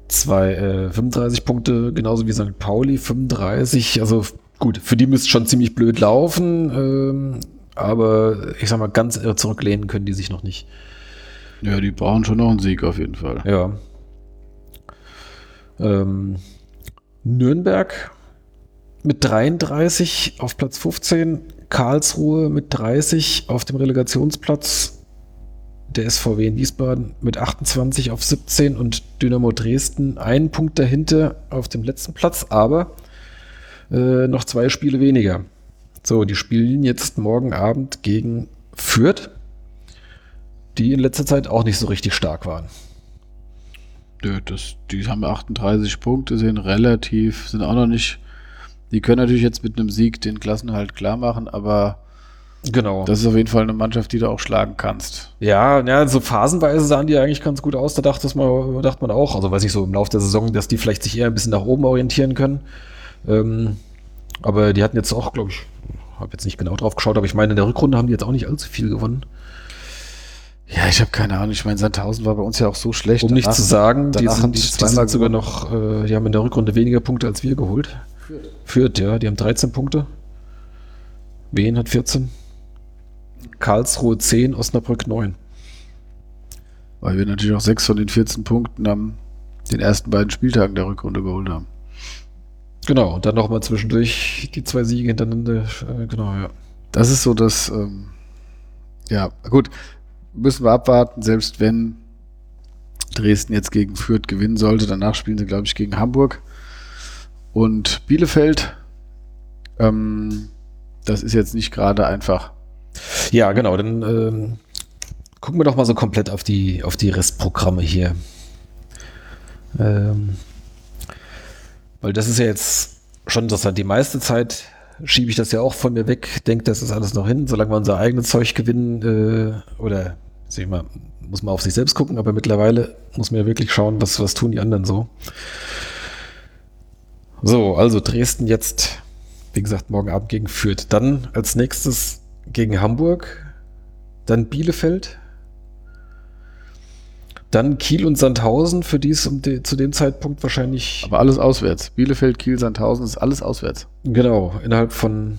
zwei, äh, 35 Punkte, genauso wie St. Pauli, 35. Also gut, für die müsste schon ziemlich blöd laufen. Ähm, aber ich sag mal, ganz zurücklehnen können die sich noch nicht. Ja, die brauchen schon noch einen Sieg auf jeden Fall. Ja. Ähm, Nürnberg mit 33 auf Platz 15, Karlsruhe mit 30 auf dem Relegationsplatz, der SVW in Wiesbaden mit 28 auf 17 und Dynamo Dresden einen Punkt dahinter auf dem letzten Platz, aber äh, noch zwei Spiele weniger. So, die spielen jetzt morgen Abend gegen Fürth die in letzter Zeit auch nicht so richtig stark waren. Nö, das, die haben 38 Punkte, sind relativ, sind auch noch nicht. Die können natürlich jetzt mit einem Sieg den Klassenhalt klar machen, aber Genau. Das ist auf jeden Fall eine Mannschaft, die du auch schlagen kannst. Ja, ja, so phasenweise sahen die eigentlich ganz gut aus. Da dachte man, dachte man auch, also weiß ich so im Laufe der Saison, dass die vielleicht sich eher ein bisschen nach oben orientieren können. Ähm, aber die hatten jetzt auch, glaube ich, habe jetzt nicht genau drauf geschaut, aber ich meine, in der Rückrunde haben die jetzt auch nicht allzu viel gewonnen. Ja, ich habe keine Ahnung. Ich meine, Sandhausen war bei uns ja auch so schlecht. Um nicht zu sagen, die danach haben sind, die die zweimal sind sogar noch, äh, die haben in der Rückrunde weniger Punkte als wir geholt. Führt, ja, die haben 13 Punkte. Wien hat 14. Karlsruhe 10, Osnabrück 9. Weil wir natürlich auch sechs von den 14 Punkten am den ersten beiden Spieltagen der Rückrunde geholt haben. Genau, und dann nochmal zwischendurch die zwei Siege hintereinander. Äh, genau, ja. Das ist so das, ähm, ja, gut, müssen wir abwarten, selbst wenn Dresden jetzt gegen Fürth gewinnen sollte. Danach spielen sie, glaube ich, gegen Hamburg und Bielefeld. Ähm, das ist jetzt nicht gerade einfach. Ja, genau, dann ähm, gucken wir doch mal so komplett auf die, auf die Restprogramme hier. Ähm, weil das ist ja jetzt schon interessant. Die meiste Zeit schiebe ich das ja auch von mir weg, denke, das ist alles noch hin, solange wir unser eigenes Zeug gewinnen äh, oder ich mal, muss man auf sich selbst gucken, aber mittlerweile muss man ja wirklich schauen, was, was tun die anderen so. So, also Dresden jetzt, wie gesagt, morgen Abend gegen Fürth. Dann als nächstes gegen Hamburg, dann Bielefeld, dann Kiel und Sandhausen, für die es um de, zu dem Zeitpunkt wahrscheinlich Aber alles auswärts. Bielefeld, Kiel, Sandhausen ist alles auswärts. Genau, innerhalb von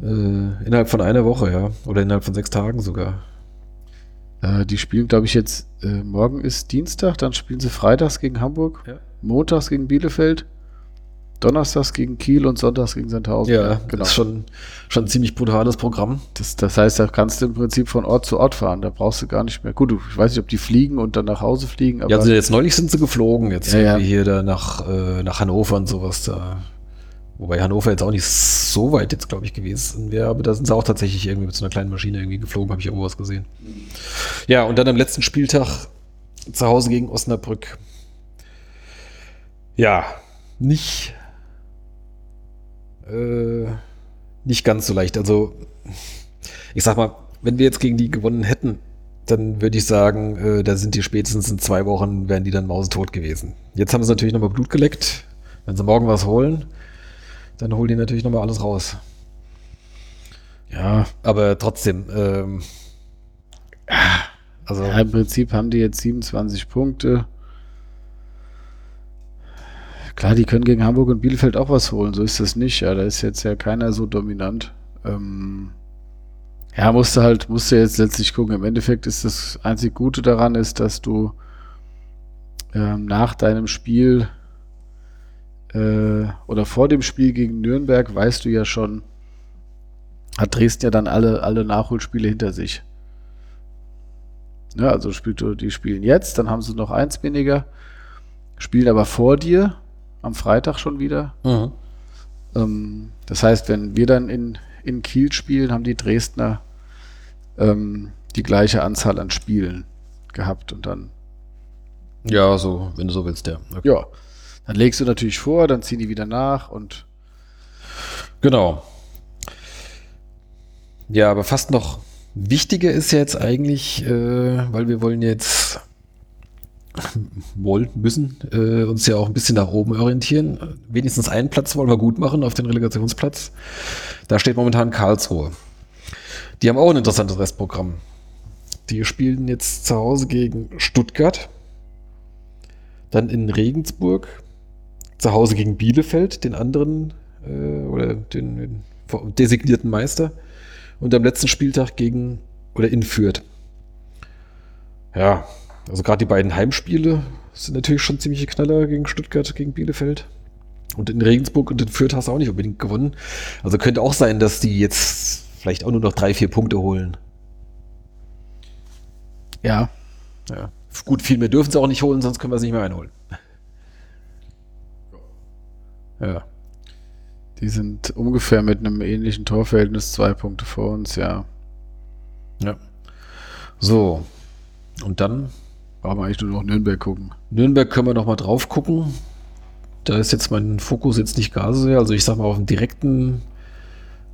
äh, innerhalb von einer Woche, ja. Oder innerhalb von sechs Tagen sogar. Äh, die spielen, glaube ich, jetzt, äh, morgen ist Dienstag, dann spielen sie freitags gegen Hamburg, Ja. montags gegen Bielefeld, donnerstags gegen Kiel und sonntags gegen Sandhausen. Ja, genau. Das ist schon, schon ein ziemlich brutales Programm. Das, das heißt, da kannst du im Prinzip von Ort zu Ort fahren. Da brauchst du gar nicht mehr. Gut, ich weiß nicht, ob die fliegen und dann nach Hause fliegen, aber ja, also jetzt neulich sind sie geflogen, jetzt Ja, ja. hier da nach, äh, nach Hannover und sowas da. Wobei Hannover jetzt auch nicht so weit jetzt, glaube ich, gewesen wäre, aber da sind sie auch tatsächlich irgendwie mit so einer kleinen Maschine irgendwie geflogen, habe ich irgendwo was gesehen. Ja, und dann am letzten Spieltag zu Hause gegen Osnabrück. Ja, nicht, äh, nicht ganz so leicht. Also, ich sag mal, wenn wir jetzt gegen die gewonnen hätten, dann würde ich sagen, äh, da sind die spätestens in zwei Wochen, wären die dann mausetot gewesen. Jetzt haben sie natürlich nochmal Blut geleckt. Wenn sie morgen was holen, dann holen die natürlich nochmal alles raus. ja, Aber trotzdem, ähm, also, ja, im Prinzip haben die jetzt 27 Punkte. Klar, die können gegen Hamburg und Bielefeld auch was holen, so ist das nicht. Ja, da ist jetzt ja keiner so dominant. Ähm, ja, musste halt, musste jetzt letztlich gucken. Im Endeffekt ist das einzig Gute daran, ist, dass du ähm, nach deinem Spiel äh, oder vor dem Spiel gegen Nürnberg weißt du ja schon, hat Dresden ja dann alle, alle Nachholspiele hinter sich. Ja, also spielt du, die spielen jetzt, dann haben sie noch eins weniger, spielen aber vor dir am Freitag schon wieder. mhm. Ähm, das heißt, wenn wir dann in, in Kiel spielen, haben die Dresdner ähm, die gleiche Anzahl an Spielen gehabt und dann, ja, so, wenn du so willst, ja. Okay. ja, dann legst du natürlich vor, dann ziehen die wieder nach und Genau. Ja, aber fast noch wichtiger ist jetzt eigentlich, äh, weil wir wollen jetzt wollen, müssen äh, uns ja auch ein bisschen nach oben orientieren. Wenigstens einen Platz wollen wir gut machen auf den Relegationsplatz. Da steht momentan Karlsruhe. Die haben auch ein interessantes Restprogramm. Die spielen jetzt zu Hause gegen Stuttgart, dann in Regensburg, zu Hause gegen Bielefeld, den anderen äh, oder den, den designierten Meister und am letzten Spieltag gegen oder in Fürth. Ja, also gerade die beiden Heimspiele sind natürlich schon ziemliche Knaller gegen Stuttgart, gegen Bielefeld. Und in Regensburg und in Fürth hast du auch nicht unbedingt gewonnen. Also könnte auch sein, dass die jetzt vielleicht auch nur noch drei, vier Punkte holen. ja, Ja. Gut, viel mehr dürfen sie auch nicht holen, sonst können wir es nicht mehr einholen. Ja. die sind ungefähr mit einem ähnlichen Torverhältnis zwei Punkte vor uns, ja. Ja. So. Und dann Brauchen wir eigentlich nur noch Nürnberg gucken. Nürnberg können wir noch mal drauf gucken. Da ist jetzt mein Fokus jetzt nicht gar so sehr. Also ich sag mal, auf den direkten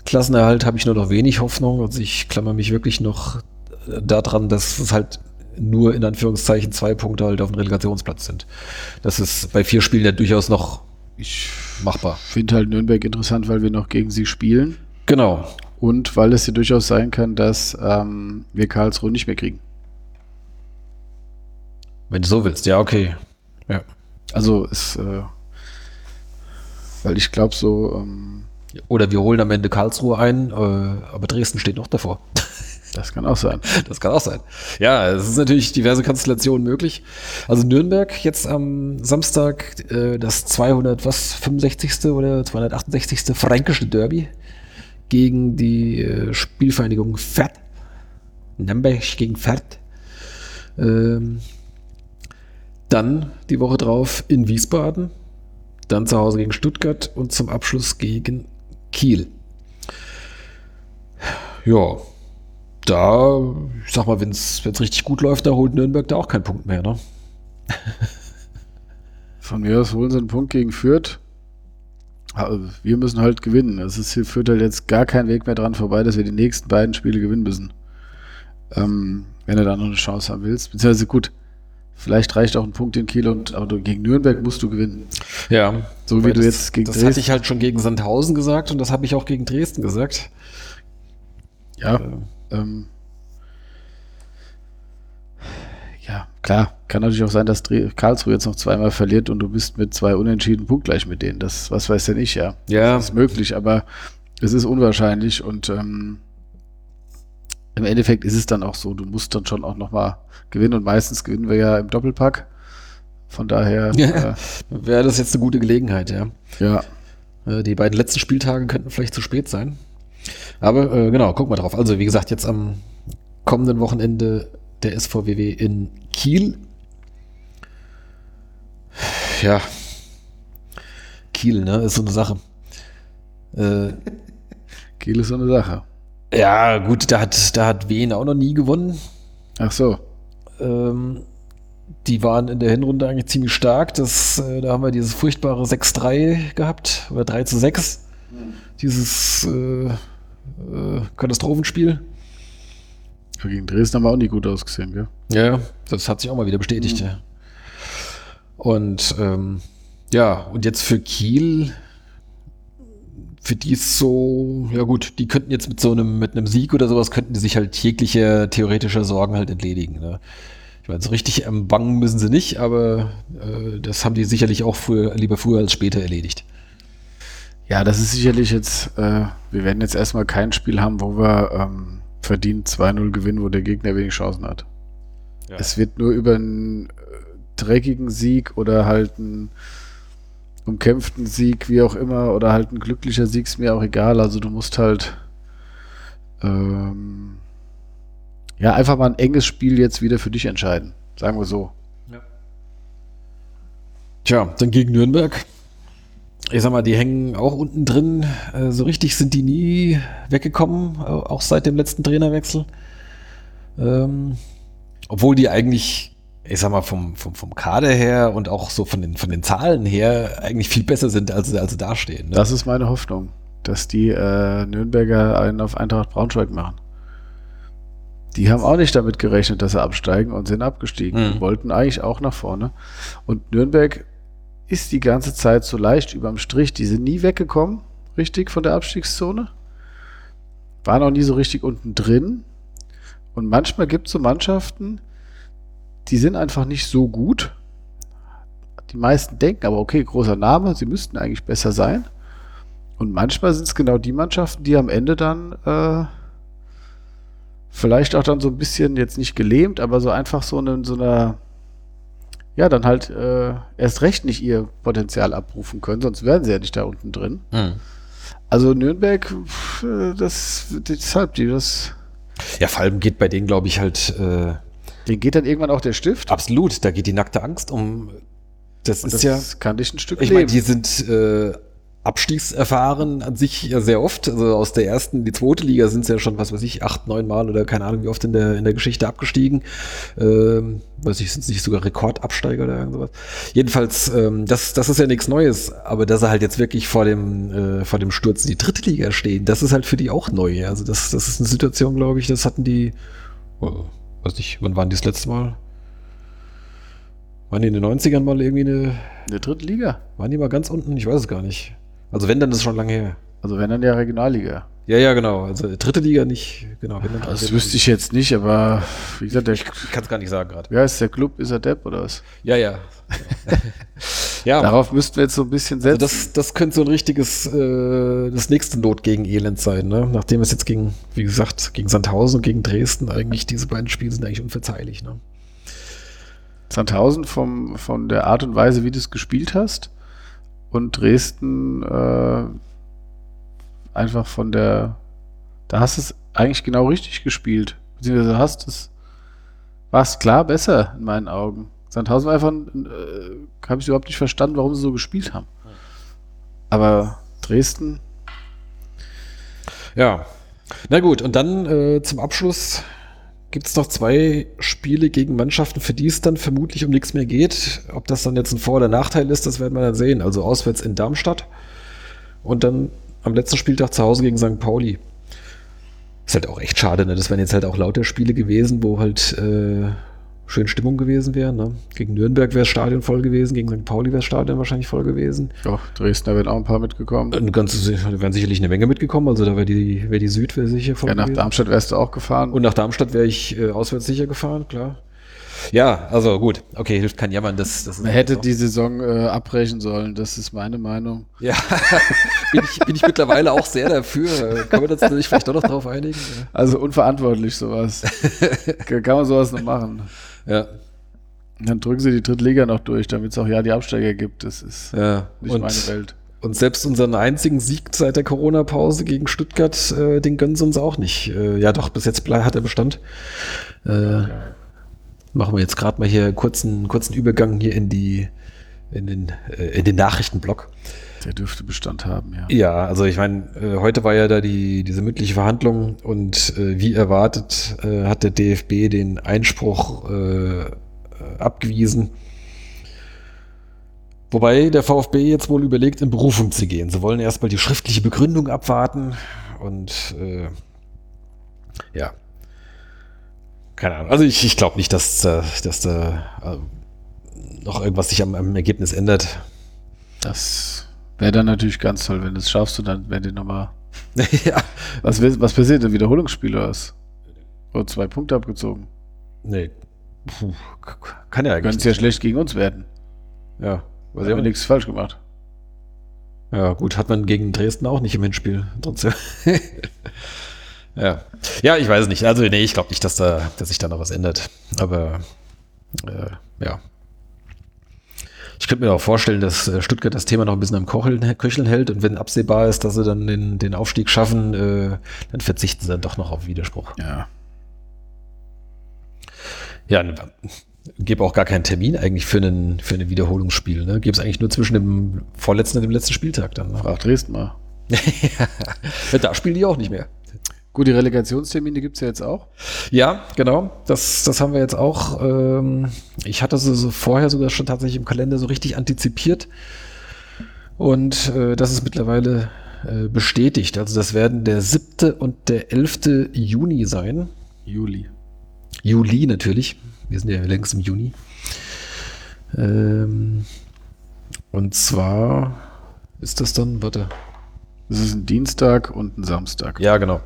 Klassenerhalt habe ich nur noch wenig Hoffnung. Also ich klammer mich wirklich noch äh, daran, dass es halt nur in Anführungszeichen zwei Punkte halt auf dem Relegationsplatz sind. Das ist bei vier Spielen ja durchaus noch, ich machbar. Ich finde halt Nürnberg interessant, weil wir noch gegen sie spielen. Genau. Und weil es ja durchaus sein kann, dass ähm, wir Karlsruhe nicht mehr kriegen. Wenn du so willst, ja, okay. Ja. Also es, äh, weil ich glaube so, ähm, Oder wir holen am Ende Karlsruhe ein, äh, aber Dresden steht noch davor. Das kann auch sein. Das kann auch sein. Ja, es ist natürlich diverse Konstellationen möglich. Also Nürnberg jetzt am Samstag äh, das 200, was, 65. oder 268. fränkische Derby gegen die äh, Spielvereinigung Fert. Nürnberg gegen Fert. Ähm, dann die Woche drauf in Wiesbaden. Dann zu Hause gegen Stuttgart und zum Abschluss gegen Kiel. Ja, da, ich sag mal, wenn es richtig gut läuft, da holt Nürnberg da auch keinen Punkt mehr, ne? Von mir aus holen sie einen Punkt gegen Fürth. Aber wir müssen halt gewinnen. Es ist hier führt halt jetzt gar kein Weg mehr dran vorbei, dass wir die nächsten beiden Spiele gewinnen müssen. Ähm, wenn du da noch eine Chance haben willst. Beziehungsweise gut, vielleicht reicht auch ein Punkt in Kiel und aber du, gegen Nürnberg musst du gewinnen. Ja. So wie du das, jetzt gegen Das Dresden- hatte ich halt schon gegen Sandhausen gesagt und das habe ich auch gegen Dresden gesagt. Ja. Äh, Ähm, ja, klar. Kann natürlich auch sein, dass Karlsruhe jetzt noch zweimal verliert und du bist mit zwei Unentschieden punktgleich mit denen. Das, was weiß denn ich, ja. Ja, Das ist möglich, aber es ist unwahrscheinlich und ähm, im Endeffekt ist es dann auch so, du musst dann schon auch nochmal gewinnen und meistens gewinnen wir ja im Doppelpack. Von daher, Ja. wäre das jetzt eine gute Gelegenheit, ja. äh, ja, Äh, Die beiden letzten Spieltage könnten vielleicht zu spät sein. Aber äh, genau, guck mal drauf. Also, wie gesagt, jetzt am kommenden Wochenende der SVWW in Kiel. Ja. Kiel, ne, ist so eine Sache. Äh, Kiel ist so eine Sache. ja, gut, da hat, da hat Wien auch noch nie gewonnen. Ach so, Ähm, die waren in der Hinrunde eigentlich ziemlich stark. Das, äh, da haben wir dieses furchtbare 6-3 gehabt oder 3 zu 6. Dieses äh, äh, Katastrophenspiel. gegen Dresden haben wir auch nie gut ausgesehen, gell? Ja, das hat sich auch mal wieder bestätigt. Ja. Und ähm, ja, und jetzt für Kiel, für die ist so, ja gut, die könnten jetzt mit so einem, mit einem Sieg oder sowas, könnten die sich halt jegliche theoretische Sorgen halt entledigen. Ne? Ich meine, so richtig ähm, bangen müssen sie nicht, aber äh, das haben die sicherlich auch früher, lieber früher als später erledigt. Ja, das ist sicherlich jetzt, äh, wir werden jetzt erstmal kein Spiel haben, wo wir ähm, verdient 2-0 gewinnen, wo der Gegner wenig Chancen hat. Ja. Es wird nur über einen äh, dreckigen Sieg oder halt einen umkämpften Sieg, wie auch immer, oder halt ein glücklicher Sieg, ist mir auch egal. Also du musst halt ähm, ja einfach mal ein enges Spiel jetzt wieder für dich entscheiden. Sagen wir so. Tja, dann gegen Nürnberg. Ich sag mal, die hängen auch unten drin. Äh, so richtig sind die nie weggekommen, auch seit dem letzten Trainerwechsel. Ähm, obwohl die eigentlich, ich sag mal, vom, vom, vom Kader her und auch so von den, von den Zahlen her eigentlich viel besser sind, als, sie- als sie dastehen. Ne? Das ist meine Hoffnung, dass die äh, Nürnberger einen auf Eintracht Braunschweig machen. Die haben auch nicht damit gerechnet, dass sie absteigen und sind abgestiegen. Mhm. Die wollten eigentlich auch nach vorne. Und Nürnberg ist die ganze Zeit so leicht überm Strich. Die sind nie weggekommen, richtig, von der Abstiegszone. Waren auch nie so richtig unten drin. Und manchmal gibt es so Mannschaften, die sind einfach nicht so gut. Die meisten denken aber, okay, großer Name, sie müssten eigentlich besser sein. Und manchmal sind es genau die Mannschaften, die am Ende dann äh, vielleicht auch dann so ein bisschen jetzt nicht gelähmt, aber so einfach so eine, so einer, ja, dann halt äh, erst recht nicht ihr Potenzial abrufen können, sonst wären sie ja nicht da unten drin. Hm. Also Nürnberg, pf, äh, das, deshalb, die, das, Ja, vor allem geht bei denen, glaube ich, halt äh, denen geht dann irgendwann auch der Stift. absolut, da geht die nackte Angst um. Das Und ist das ja. kann dich ein Stück Ich meine, die sind äh, abstiegserfahren an sich ja sehr oft. Also aus der ersten, in die zweite Liga sind sie ja schon, was weiß ich, acht, neun Mal oder keine Ahnung, wie oft in der, in der Geschichte abgestiegen. Ähm, weiß ich, sind sie nicht sogar Rekordabsteiger oder irgend sowas. Jedenfalls, ähm, das, das ist ja nichts Neues, aber dass sie halt jetzt wirklich vor dem, äh, vor dem Sturz in die dritte Liga stehen, das ist halt für die auch neu. Also das, das ist eine Situation, glaube ich, das hatten die, oh, weiß nicht, wann waren die das letzte Mal? Waren die in den 90ern mal irgendwie eine. In der dritten Liga? Waren die mal ganz unten? Ich weiß es gar nicht. Also wenn, dann ist es schon lange her. Also wenn dann ja Regionalliga. Ja, ja, genau. Also dritte Liga nicht, genau. Wenn Das wüsste ich jetzt nicht, aber wie gesagt, der, Ich kann es gar nicht sagen gerade. wie heißt der Club? Ist er Depp oder was? Ja, ja. ja, Darauf müssten wir jetzt so ein bisschen also setzen. das, das könnte so ein richtiges, äh, das nächste Not gegen Elend sein, ne? Nachdem es jetzt gegen, wie gesagt, gegen Sandhausen und gegen Dresden eigentlich, diese beiden Spiele sind eigentlich unverzeihlich, ne? Sandhausen vom, von der Art und Weise, wie du es gespielt hast und Dresden äh, einfach von der, da hast du es eigentlich genau richtig gespielt, beziehungsweise hast es, war es klar besser in meinen Augen. Sandhausen war einfach, äh, habe ich überhaupt nicht verstanden, warum sie so gespielt haben. Aber Dresden, Ja. Na gut, und dann äh, zum Abschluss gibt es noch zwei Spiele gegen Mannschaften, für die es dann vermutlich um nichts mehr geht. Ob das dann jetzt ein Vor- oder Nachteil ist, das werden wir dann sehen. Also auswärts in Darmstadt und dann am letzten Spieltag zu Hause gegen St. Pauli. Ist halt auch echt schade, ne? Das wären jetzt halt auch lauter Spiele gewesen, wo halt äh, schön Stimmung gewesen wäre. Ne? Gegen Nürnberg wäre das Stadion voll gewesen, gegen St. Pauli wäre das Stadion wahrscheinlich voll gewesen. ja, Dresdner werden auch ein paar mitgekommen. Eine ganze, da wären sicherlich eine Menge mitgekommen, also da wäre die, wäre die Süd wäre sicher voll Ja, nach gewesen. Darmstadt wärst du auch gefahren. Und nach Darmstadt wäre ich äh, auswärts sicher gefahren, klar. Ja, also gut. Okay, hilft kein Jammern. Das, das Man hätte die Saison äh, abbrechen sollen, das ist meine Meinung. Ja, bin, ich, bin ich mittlerweile auch sehr dafür. Äh, Können wir uns nicht vielleicht doch noch drauf einigen? Also unverantwortlich sowas. Kann kann man sowas noch machen. Ja, Dann drücken sie die Drittliga noch durch, damit es auch ja die Absteiger gibt. Das ist ja. nicht Und, meine Welt. und selbst unseren einzigen Sieg seit der Corona-Pause gegen Stuttgart, äh, den gönnen sie uns auch nicht. Äh, ja, doch, bis jetzt hat er Bestand. Äh, Machen wir jetzt gerade mal hier einen kurzen, kurzen Übergang hier in die in den, äh, in den Nachrichtenblock. Der dürfte Bestand haben, ja. Ja, also ich meine, äh, heute war ja da die, diese mündliche Verhandlung und äh, wie erwartet äh, hat der DFB den Einspruch abgewiesen. Wobei der VfB jetzt wohl überlegt, in Berufung zu gehen. Sie wollen erstmal die schriftliche Begründung abwarten und ja. Keine Ahnung. Also ich, ich glaube nicht, dass, dass da noch irgendwas sich am, am Ergebnis ändert. Das wäre dann natürlich ganz toll, wenn du es schaffst und dann werden die nochmal. ja. Was, was passiert? Ein Wiederholungsspiel oder was? Oder zwei Punkte abgezogen. Nee. Puh, kann ja Könnte eigentlich es ja schlecht gegen uns werden. Ja. Was Weiß haben nichts falsch gemacht. ja, gut, hat man gegen Dresden auch nicht im Hinspiel. Trotzdem. ja. Ja, ich weiß es nicht. Also, nee, ich glaube nicht, dass, da, dass sich da noch was ändert. Aber äh, ja. Ich könnte mir auch vorstellen, dass äh, Stuttgart das Thema noch ein bisschen am Kocheln, Köcheln hält und wenn absehbar ist, dass sie dann den, den Aufstieg schaffen, äh, dann verzichten sie dann doch noch auf Widerspruch. Ja. Ja, ne, gebe auch gar keinen Termin eigentlich für, einen, für ein Wiederholungsspiel. Ne? Gebe es eigentlich nur zwischen dem vorletzten und dem letzten Spieltag dann. Ne? Frag Dresden mal. ja, da spielen die auch nicht mehr. Gut, die Relegationstermine gibt es ja jetzt auch. Ja, genau. Das, das haben wir jetzt auch. Ähm, ich hatte sie so vorher sogar schon tatsächlich im Kalender so richtig antizipiert. Und äh, das ist mittlerweile äh, bestätigt. Also das werden der 7. und der 11. Juni sein. Juli. Juli natürlich. Wir sind ja längst im Juni. Ähm, und zwar ist das dann, warte. Das ist ein Dienstag und ein Samstag. Ja, genau.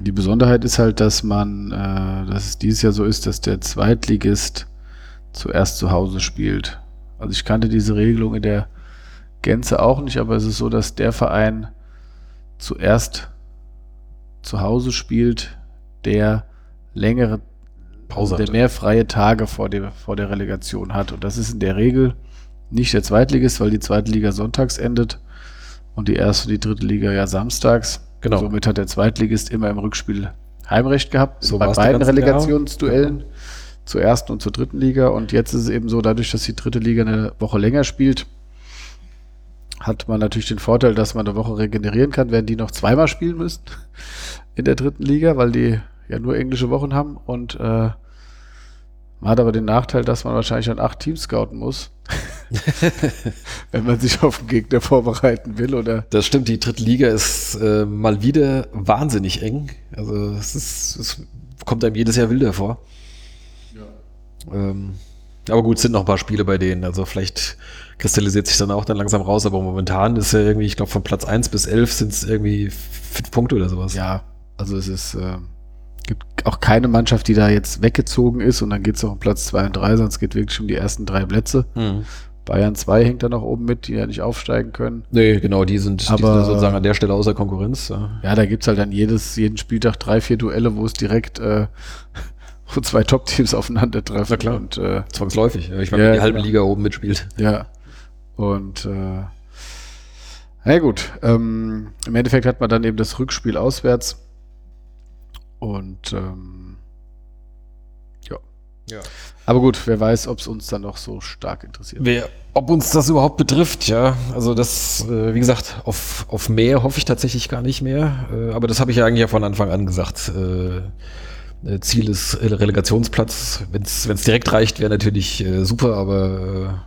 Die Besonderheit ist halt, dass man, äh, dass es dieses Jahr so ist, dass der Zweitligist zuerst zu Hause spielt. Also ich kannte diese Regelung in der Gänze auch nicht, aber es ist so, dass der Verein zuerst zu Hause spielt, der längere Pause der hatte. mehr freie Tage vor der, vor der Relegation hat. Und das ist in der Regel nicht der Zweitligist, weil die zweite Liga sonntags endet und die erste und die dritte Liga ja samstags. Genau. Somit hat der Zweitligist immer im Rückspiel Heimrecht gehabt. So bei beiden. Relegationsduellen. Zur ersten und zur dritten Liga. Und jetzt ist es eben so, dadurch, dass die dritte Liga eine Woche länger spielt, hat man natürlich den Vorteil, dass man eine Woche regenerieren kann, während die noch zweimal spielen müssen in der dritten Liga, weil die ja nur englische Wochen haben. Und äh, man hat aber den Nachteil, dass man wahrscheinlich dann acht Teams scouten muss, wenn man sich auf den Gegner vorbereiten will. Oder Das stimmt, die dritte Liga ist äh, mal wieder wahnsinnig eng. Also es, ist, es kommt einem jedes Jahr wilder vor. Ähm, Aber gut, sind noch ein paar Spiele bei denen. Also vielleicht kristallisiert sich dann auch dann langsam raus. Aber momentan ist ja irgendwie, ich glaube, von Platz 1 bis 11 sind es irgendwie fünf Punkte oder sowas. Ja, also es ist, äh, gibt auch keine Mannschaft, die da jetzt weggezogen ist und dann geht es auch um Platz 2 und 3, sonst geht wirklich um die ersten drei Plätze. Mhm. Bayern 2 hängt da noch oben mit, die ja nicht aufsteigen können. Nee, genau, die sind, die Aber- sind sozusagen an der Stelle außer Konkurrenz. Ja. Ja, da gibt's halt dann jedes, jeden Spieltag drei, vier Duelle, wo es direkt äh, wo zwei Top-Teams aufeinandertreffen. Na klar. Und äh, Zwangsläufig. Ja, Ich meine, Ja, wenn die halbe genau. Liga oben mitspielt. Ja. Und äh, na gut, ähm, im Endeffekt hat man dann eben das Rückspiel auswärts. Und ähm, ja. Ja. Aber gut, wer weiß, ob es uns dann noch so stark interessiert. Wer, ob uns das überhaupt betrifft, ja. Also das, äh, wie gesagt, auf, auf mehr hoffe ich tatsächlich gar nicht mehr. Äh, aber das habe ich ja eigentlich ja von Anfang an gesagt. Äh, äh, Ziel ist Relegationsplatz. Wenn es direkt reicht, wäre natürlich äh, super, aber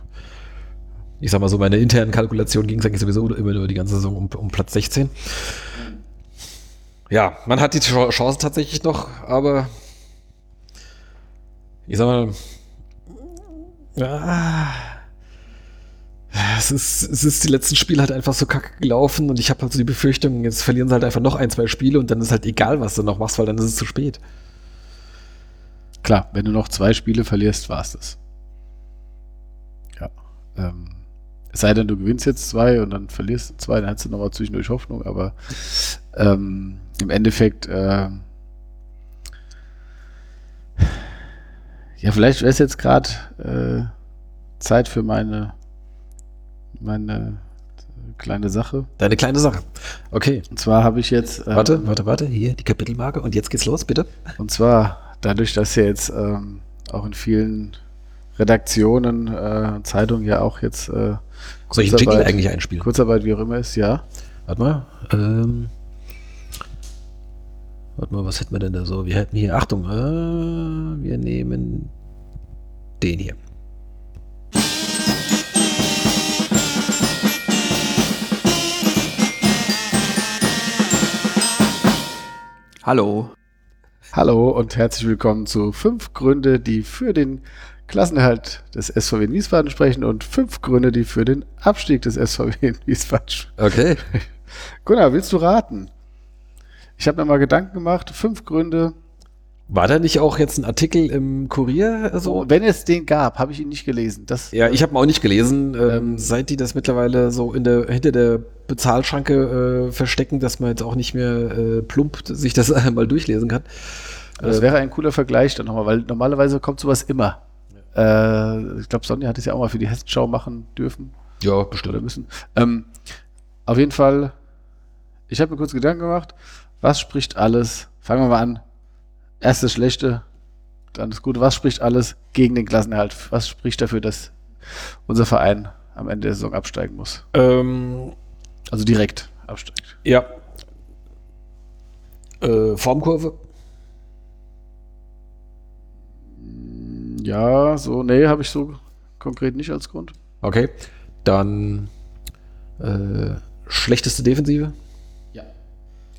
äh, ich sag mal so, meine internen Kalkulationen ging es eigentlich sowieso immer nur die ganze Saison um, um Platz 16. Ja, man hat die Ch- Chance tatsächlich noch, aber ich sag mal, ja, es ist, es ist die letzten Spiele halt einfach so kacke gelaufen und ich habe halt so die Befürchtung, jetzt verlieren sie halt einfach noch ein, zwei Spiele und dann ist halt egal, was du noch machst, weil dann ist es zu spät. Klar, wenn du noch zwei Spiele verlierst, war's das. Ja. Ähm, es sei denn, du gewinnst jetzt zwei und dann verlierst du zwei, dann hast du nochmal zwischendurch Hoffnung, aber ähm, im Endeffekt, äh, ja, vielleicht wäre es jetzt gerade äh, Zeit für meine, meine kleine Sache. Deine kleine Sache. Okay. Und zwar habe ich jetzt. ähm, Warte, warte, warte. Hier die Kapitelmarke und jetzt geht's los, bitte. Und zwar dadurch, dass ja jetzt ähm, auch in vielen Redaktionen, äh, Zeitungen ja auch jetzt äh, Soll ich einen Jingle eigentlich einspielen? Kurzarbeit, wie auch immer ist, ja. Warte mal. Ähm, warte mal, was hätten wir denn da so? Wir hätten hier, Achtung, äh, wir nehmen den hier. Hallo. Hallo und herzlich willkommen zu fünf Gründe, die für den Klassenerhalt des SVW in Wiesbaden sprechen und fünf Gründe, die für den Abstieg des SVW in Wiesbaden sprechen. Okay. Gunnar, willst du raten? Ich habe mir mal Gedanken gemacht, fünf Gründe. War da nicht auch jetzt ein Artikel im Kurier? So, So? wenn es den gab, habe ich ihn nicht gelesen. Das, Ja, ich habe ihn auch nicht gelesen. Ähm, Ähm, seit die das mittlerweile so in der, hinter der Bezahlschranke äh, verstecken, dass man jetzt auch nicht mehr äh, plump sich das einmal durchlesen kann. Das Äh, wäre ein cooler Vergleich dann nochmal, weil normalerweise kommt sowas immer. Äh, ich glaube, Sonja hat es ja auch mal für die Hessenschau machen dürfen ja, oder bestimmt. müssen. Ähm, auf jeden Fall, ich habe mir kurz Gedanken gemacht, was spricht alles, fangen wir mal an, erst das Schlechte, dann das Gute, was spricht alles gegen den Klassenerhalt? Was spricht dafür, dass unser Verein am Ende der Saison absteigen muss? Ähm, Also direkt absteigt. ja. Äh, Formkurve. Ja, so, nee, habe ich so konkret nicht als Grund. Okay. Dann äh, schlechteste Defensive.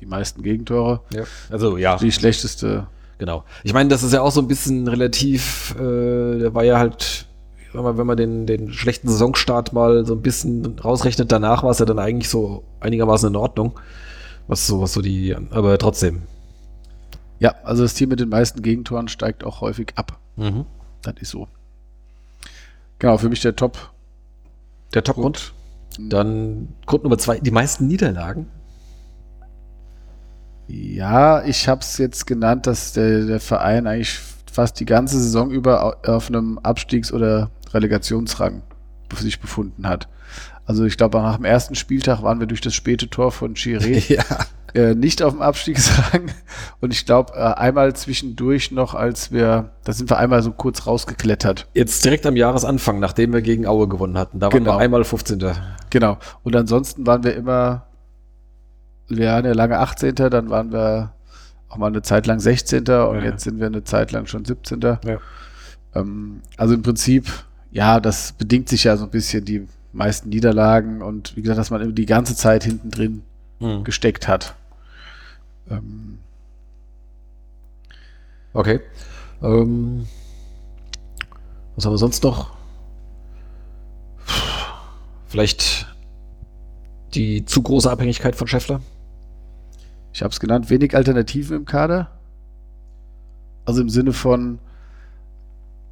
Die meisten Gegentore, Ja. Also ja, die schlechteste genau. Ich meine, das ist ja auch so ein bisschen relativ, äh, der war ja halt, wenn man den, den schlechten Saisonstart mal so ein bisschen rausrechnet, danach war es ja dann eigentlich so einigermaßen in Ordnung. Was so, was so die, aber trotzdem. Ja, also das Team mit den meisten Gegentoren steigt auch häufig ab. Mhm. Das ist so. Genau, für mich der Top. Der Topgrund. Dann Grund Nummer zwei, die meisten Niederlagen. Ja, ich habe es jetzt genannt, dass der, der Verein eigentlich fast die ganze Saison über au- auf einem Abstiegs- oder Relegationsrang sich befunden hat. Also ich glaube, nach dem ersten Spieltag waren wir durch das späte Tor von Chiré ja. Äh, nicht auf dem Abstiegsrang. Und ich glaube, äh, einmal zwischendurch noch, als wir, da sind wir einmal so kurz rausgeklettert. Jetzt direkt am Jahresanfang, nachdem wir gegen Aue gewonnen hatten. Da waren Genau. wir einmal 15. Genau. Und ansonsten waren wir immer, wir waren ja lange 18. Dann waren wir auch mal eine Zeit lang 16. Und Ja. jetzt sind wir eine Zeit lang schon 17. Ja. Ähm, also im Prinzip, ja, das bedingt sich ja so ein bisschen die meisten Niederlagen und wie gesagt, dass man immer die ganze Zeit hinten drin Mhm. gesteckt hat. Ähm, Okay. Ähm, Was haben wir sonst noch? Vielleicht die zu große Abhängigkeit von Scheffler? Ich habe es genannt, wenig Alternativen im Kader. Also im Sinne von,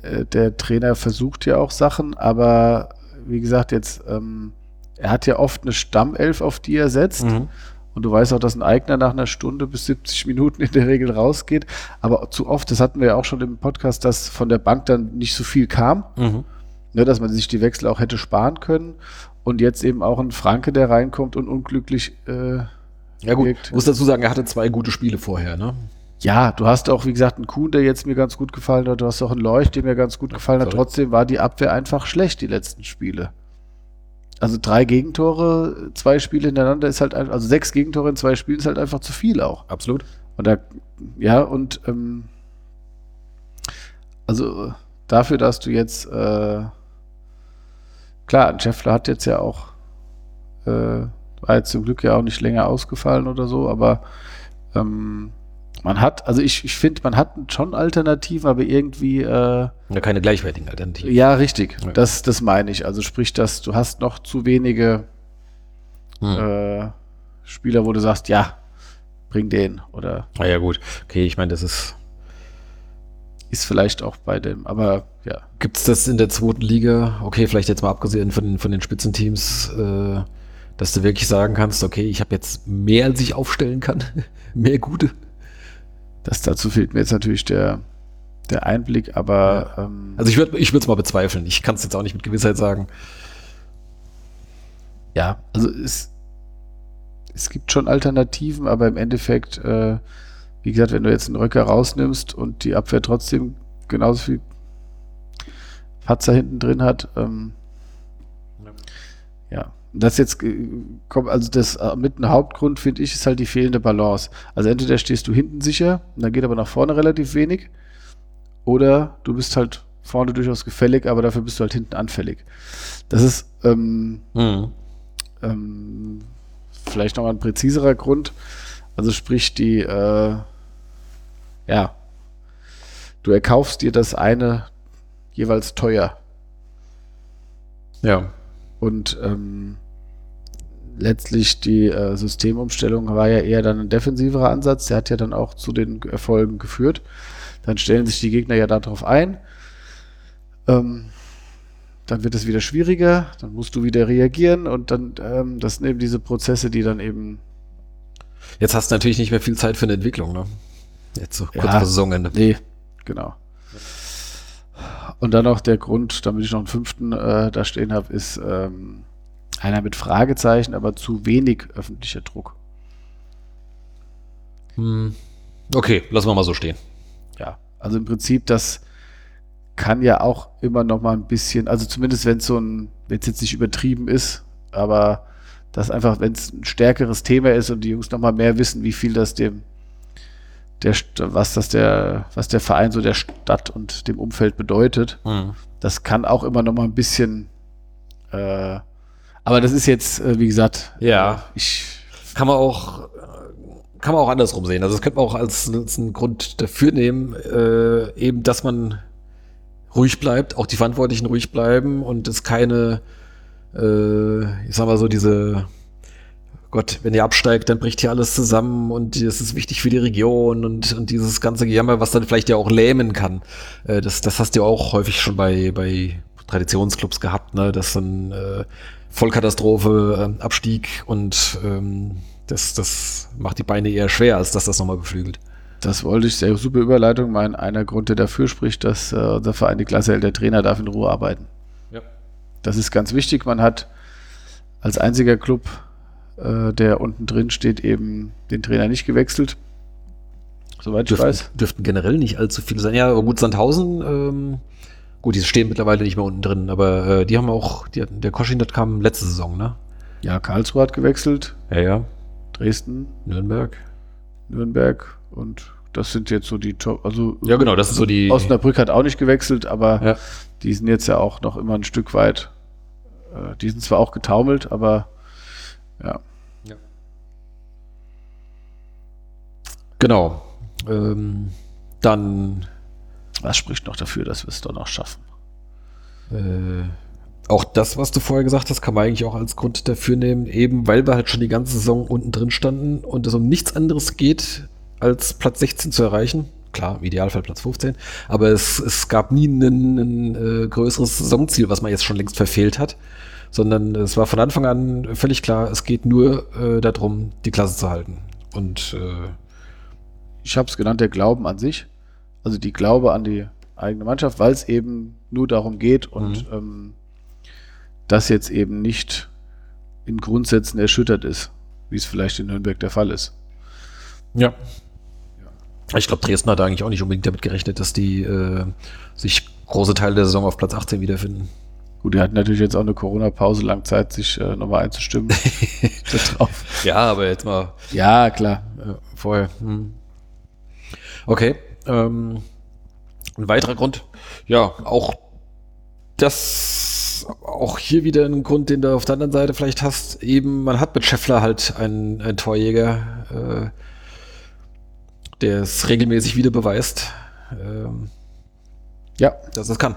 äh, der Trainer versucht ja auch Sachen, aber wie gesagt, jetzt, ähm, er hat ja oft eine Stammelf, auf die er setzt. Mhm. Und du weißt auch, dass ein Eigner nach einer Stunde bis 70 Minuten in der Regel rausgeht. Aber zu oft, das hatten wir ja auch schon im Podcast, dass von der Bank dann nicht so viel kam. Mhm. Ne, dass man sich die Wechsel auch hätte sparen können. Und jetzt eben auch ein Franke, der reinkommt und unglücklich. Äh, Ja gut, wirkt. muss dazu sagen, er hatte zwei gute Spiele vorher, ne? Ja, du hast auch, wie gesagt, einen Kuhn, der jetzt mir ganz gut gefallen hat. Du hast auch einen Leuch, der mir ganz gut gefallen hat. sorry. Trotzdem war die Abwehr einfach schlecht, die letzten Spiele. Also drei Gegentore, zwei Spiele hintereinander ist halt einfach, also sechs Gegentore in zwei Spielen ist halt einfach zu viel auch. Absolut. Und da, ja, und ähm, also dafür, dass du jetzt, äh, klar, ein Scheffler hat jetzt ja auch, äh, war jetzt zum Glück ja auch nicht länger ausgefallen oder so, aber ähm, man hat, also ich, ich finde, man hat schon Alternativen, aber irgendwie, äh, Ja, keine gleichwertigen Alternativen. ja, richtig, Ja. das, das meine ich. Also sprich, dass du hast noch zu wenige Hm. äh, Spieler, wo du sagst, ja, bring den oder Ah ja, gut. Okay, ich meine, das ist. ist vielleicht auch bei dem, aber ja. Gibt es das in der zweiten Liga? Okay, vielleicht jetzt mal abgesehen von, den- von den Spitzenteams, äh, dass du wirklich sagen kannst, okay, ich habe jetzt mehr, als ich aufstellen kann. mehr gute. Das dazu fehlt mir jetzt natürlich der, der Einblick, aber ähm, Also ich würde ich es mal bezweifeln. Ich kann es jetzt auch nicht mit Gewissheit sagen. ja, also es, es gibt schon Alternativen, aber im Endeffekt, äh, wie gesagt, wenn du jetzt einen Röcker rausnimmst und die Abwehr trotzdem genauso viel Patzer hinten drin hat, ähm, ja. Das jetzt äh, kommt, also das äh, mit ein Hauptgrund, finde ich, ist halt die fehlende Balance. Also entweder stehst du hinten sicher, dann geht aber nach vorne relativ wenig, oder du bist halt vorne durchaus gefällig, aber dafür bist du halt hinten anfällig. Das ist ähm, Mhm. ähm, vielleicht noch ein präziserer Grund. Also sprich die, äh, ja, du erkaufst dir das eine jeweils teuer Ja. und ähm, letztlich die äh, Systemumstellung war ja eher dann ein defensiverer Ansatz. Der hat ja dann auch zu den Erfolgen geführt. Dann stellen sich die Gegner ja darauf ein. Ähm, dann wird es wieder schwieriger, dann musst du wieder reagieren und dann, ähm, das sind eben diese Prozesse, die dann eben, Jetzt hast du natürlich nicht mehr viel Zeit für eine Entwicklung, ne? Jetzt so kurz Ja. Saisonende. nee, genau. Und dann noch der Grund, damit ich noch einen fünften äh, da stehen habe, ist ähm, einer mit Fragezeichen, aber zu wenig öffentlicher Druck. Hm. Okay, lassen wir mal so stehen. Ja, also im Prinzip, das kann ja auch immer noch mal ein bisschen, also zumindest wenn es so ein, wenn es jetzt nicht übertrieben ist, aber das einfach, wenn es ein stärkeres Thema ist und die Jungs noch mal mehr wissen, wie viel das dem, der, was das der, was der Verein so der Stadt und dem Umfeld bedeutet, Hm. das kann auch immer noch mal ein bisschen, äh, aber das ist jetzt, äh, wie gesagt, Ja. äh, ich, Kann man auch, äh, kann man auch andersrum sehen. Also das könnte man auch als, als einen Grund dafür nehmen, äh, eben, dass man ruhig bleibt, auch die Verantwortlichen ruhig bleiben und es keine, äh, ich sag mal so, diese, Gott, wenn ihr absteigt, dann bricht hier alles zusammen und es ist wichtig für die Region und, und dieses ganze Gejammer, was dann vielleicht ja auch lähmen kann. Äh, das, das hast du ja auch häufig schon bei, bei Traditionsclubs gehabt, ne? dass dann äh, Vollkatastrophe, ähm, Abstieg und ähm, das, das macht die Beine eher schwer, als dass das nochmal beflügelt. Das wollte ich, sehr super Überleitung. Mein einer Grund, der dafür spricht, dass äh, unser Verein die Klasse hält, der Trainer darf in Ruhe arbeiten. Ja. Das ist ganz wichtig. Man hat als einziger Club, äh, der unten drin steht, eben den Trainer nicht gewechselt. Soweit ich weiß. Dürften, dürften generell nicht allzu viele sein. Ja, aber gut, Sandhausen, ähm, gut, die stehen mittlerweile nicht mehr unten drin, aber äh, die haben auch, die, der Koschin, das kam letzte Saison, ne? Ja, Karlsruhe hat gewechselt, Ja, ja. Dresden, Nürnberg. Nürnberg und das sind jetzt so die Top. Also Ja, genau, das sind so die. Osnabrück hat auch nicht gewechselt, aber Ja. die sind jetzt ja auch noch immer ein Stück weit. Äh, die sind zwar auch getaumelt, aber ja. Genau. Ähm, dann, Was spricht noch dafür, dass wir es doch noch schaffen? Äh, auch das, was du vorher gesagt hast, kann man eigentlich auch als Grund dafür nehmen, eben weil wir halt schon die ganze Saison unten drin standen und es um nichts anderes geht, als Platz 16 zu erreichen. Klar, im Idealfall Platz 15, aber es, es gab nie ein, äh, größeres Saisonziel, was man jetzt schon längst verfehlt hat, sondern es war von Anfang an völlig klar, es geht nur äh, darum, die Klasse zu halten. Und äh, ich habe es genannt, der Glauben an sich. Also die Glaube an die eigene Mannschaft, weil es eben nur darum geht und Mhm. ähm, das jetzt eben nicht in Grundsätzen erschüttert ist, wie es vielleicht in Nürnberg der Fall ist. Ja. Ich glaube, Dresden hat eigentlich auch nicht unbedingt damit gerechnet, dass die äh, sich große Teile der Saison auf Platz 18 wiederfinden. Gut, die hatten natürlich jetzt auch eine Corona-Pause, lang Zeit, sich äh, nochmal einzustimmen. Ja, aber jetzt mal Ja, klar. äh, vorher. Hm. Okay. Ähm, ein weiterer Grund, ja, auch das, auch hier wieder ein Grund, den du auf der anderen Seite vielleicht hast, eben, man hat mit Scheffler halt einen, einen Torjäger, äh, der es regelmäßig wieder beweist, ähm, Ja, dass es kann.